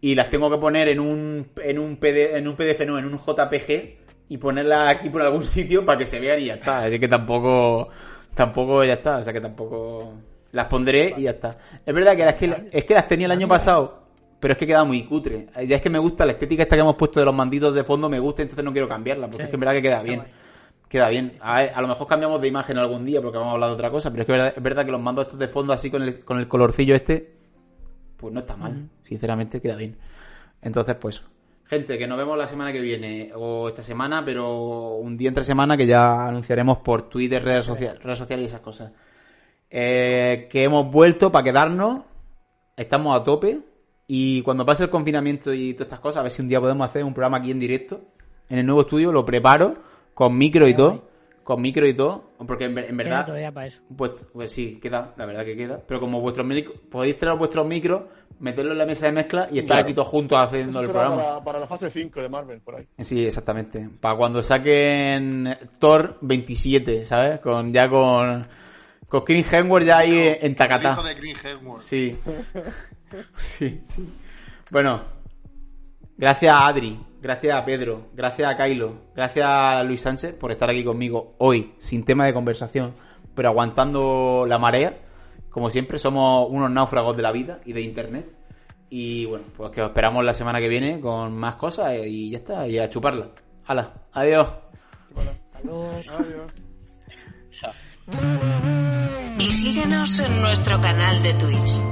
y las tengo que poner en un, en un, PD, en un PDF, no, en un JPG y ponerlas aquí por algún sitio para que se vean y ya está. Así que tampoco, tampoco ya está, o sea que tampoco las pondré y ya está. Es verdad que es que las tenía el año pasado, pero es que queda muy cutre. Ya es que me gusta la estética esta que hemos puesto de los manditos de fondo, me gusta, entonces no quiero cambiarla, porque Sí. es que en verdad que queda bien. Queda bien. A, lo mejor cambiamos de imagen algún día porque vamos a hablar de otra cosa, pero es que es verdad, es verdad que los mandos estos de fondo así con el, con el colorcillo este, pues no está mal. Sinceramente queda bien. Entonces, pues, gente, que nos vemos la semana que viene o esta semana, pero un día entre semana que ya anunciaremos por Twitter, redes sociales, redes sociales y esas cosas. Eh, que hemos vuelto para quedarnos, estamos a tope y cuando pase el confinamiento y todas estas cosas, a ver si un día podemos hacer un programa aquí en directo en el nuevo estudio, lo preparo con micro y todo, con micro y todo, porque en, en verdad para eso. pues, pues sí, queda, la verdad que queda. Pero como vuestros micros, podéis traer vuestros micros, meterlo en la mesa de mezcla y estar Claro. aquí todos juntos haciendo Eso el programa. para, para la fase 5 de Marvel, por ahí. Sí, exactamente. Para cuando saquen Thor 27, ¿sabes? Con ya con con Chris Hemsworth ya ahí en El Takata. hijo de Chris Hemsworth. Sí. (laughs) (laughs) Sí, sí. Bueno, gracias a Adri, gracias a Pedro, gracias a Kylo, gracias a Luis Sánchez por estar aquí conmigo hoy, sin tema de conversación, pero aguantando la marea. Como siempre, somos unos náufragos de la vida y de internet. Y bueno, pues que os esperamos la semana que viene con más cosas y ya está, y a chuparla. Hala, adiós. Adiós. Y síguenos en nuestro canal de Twitch.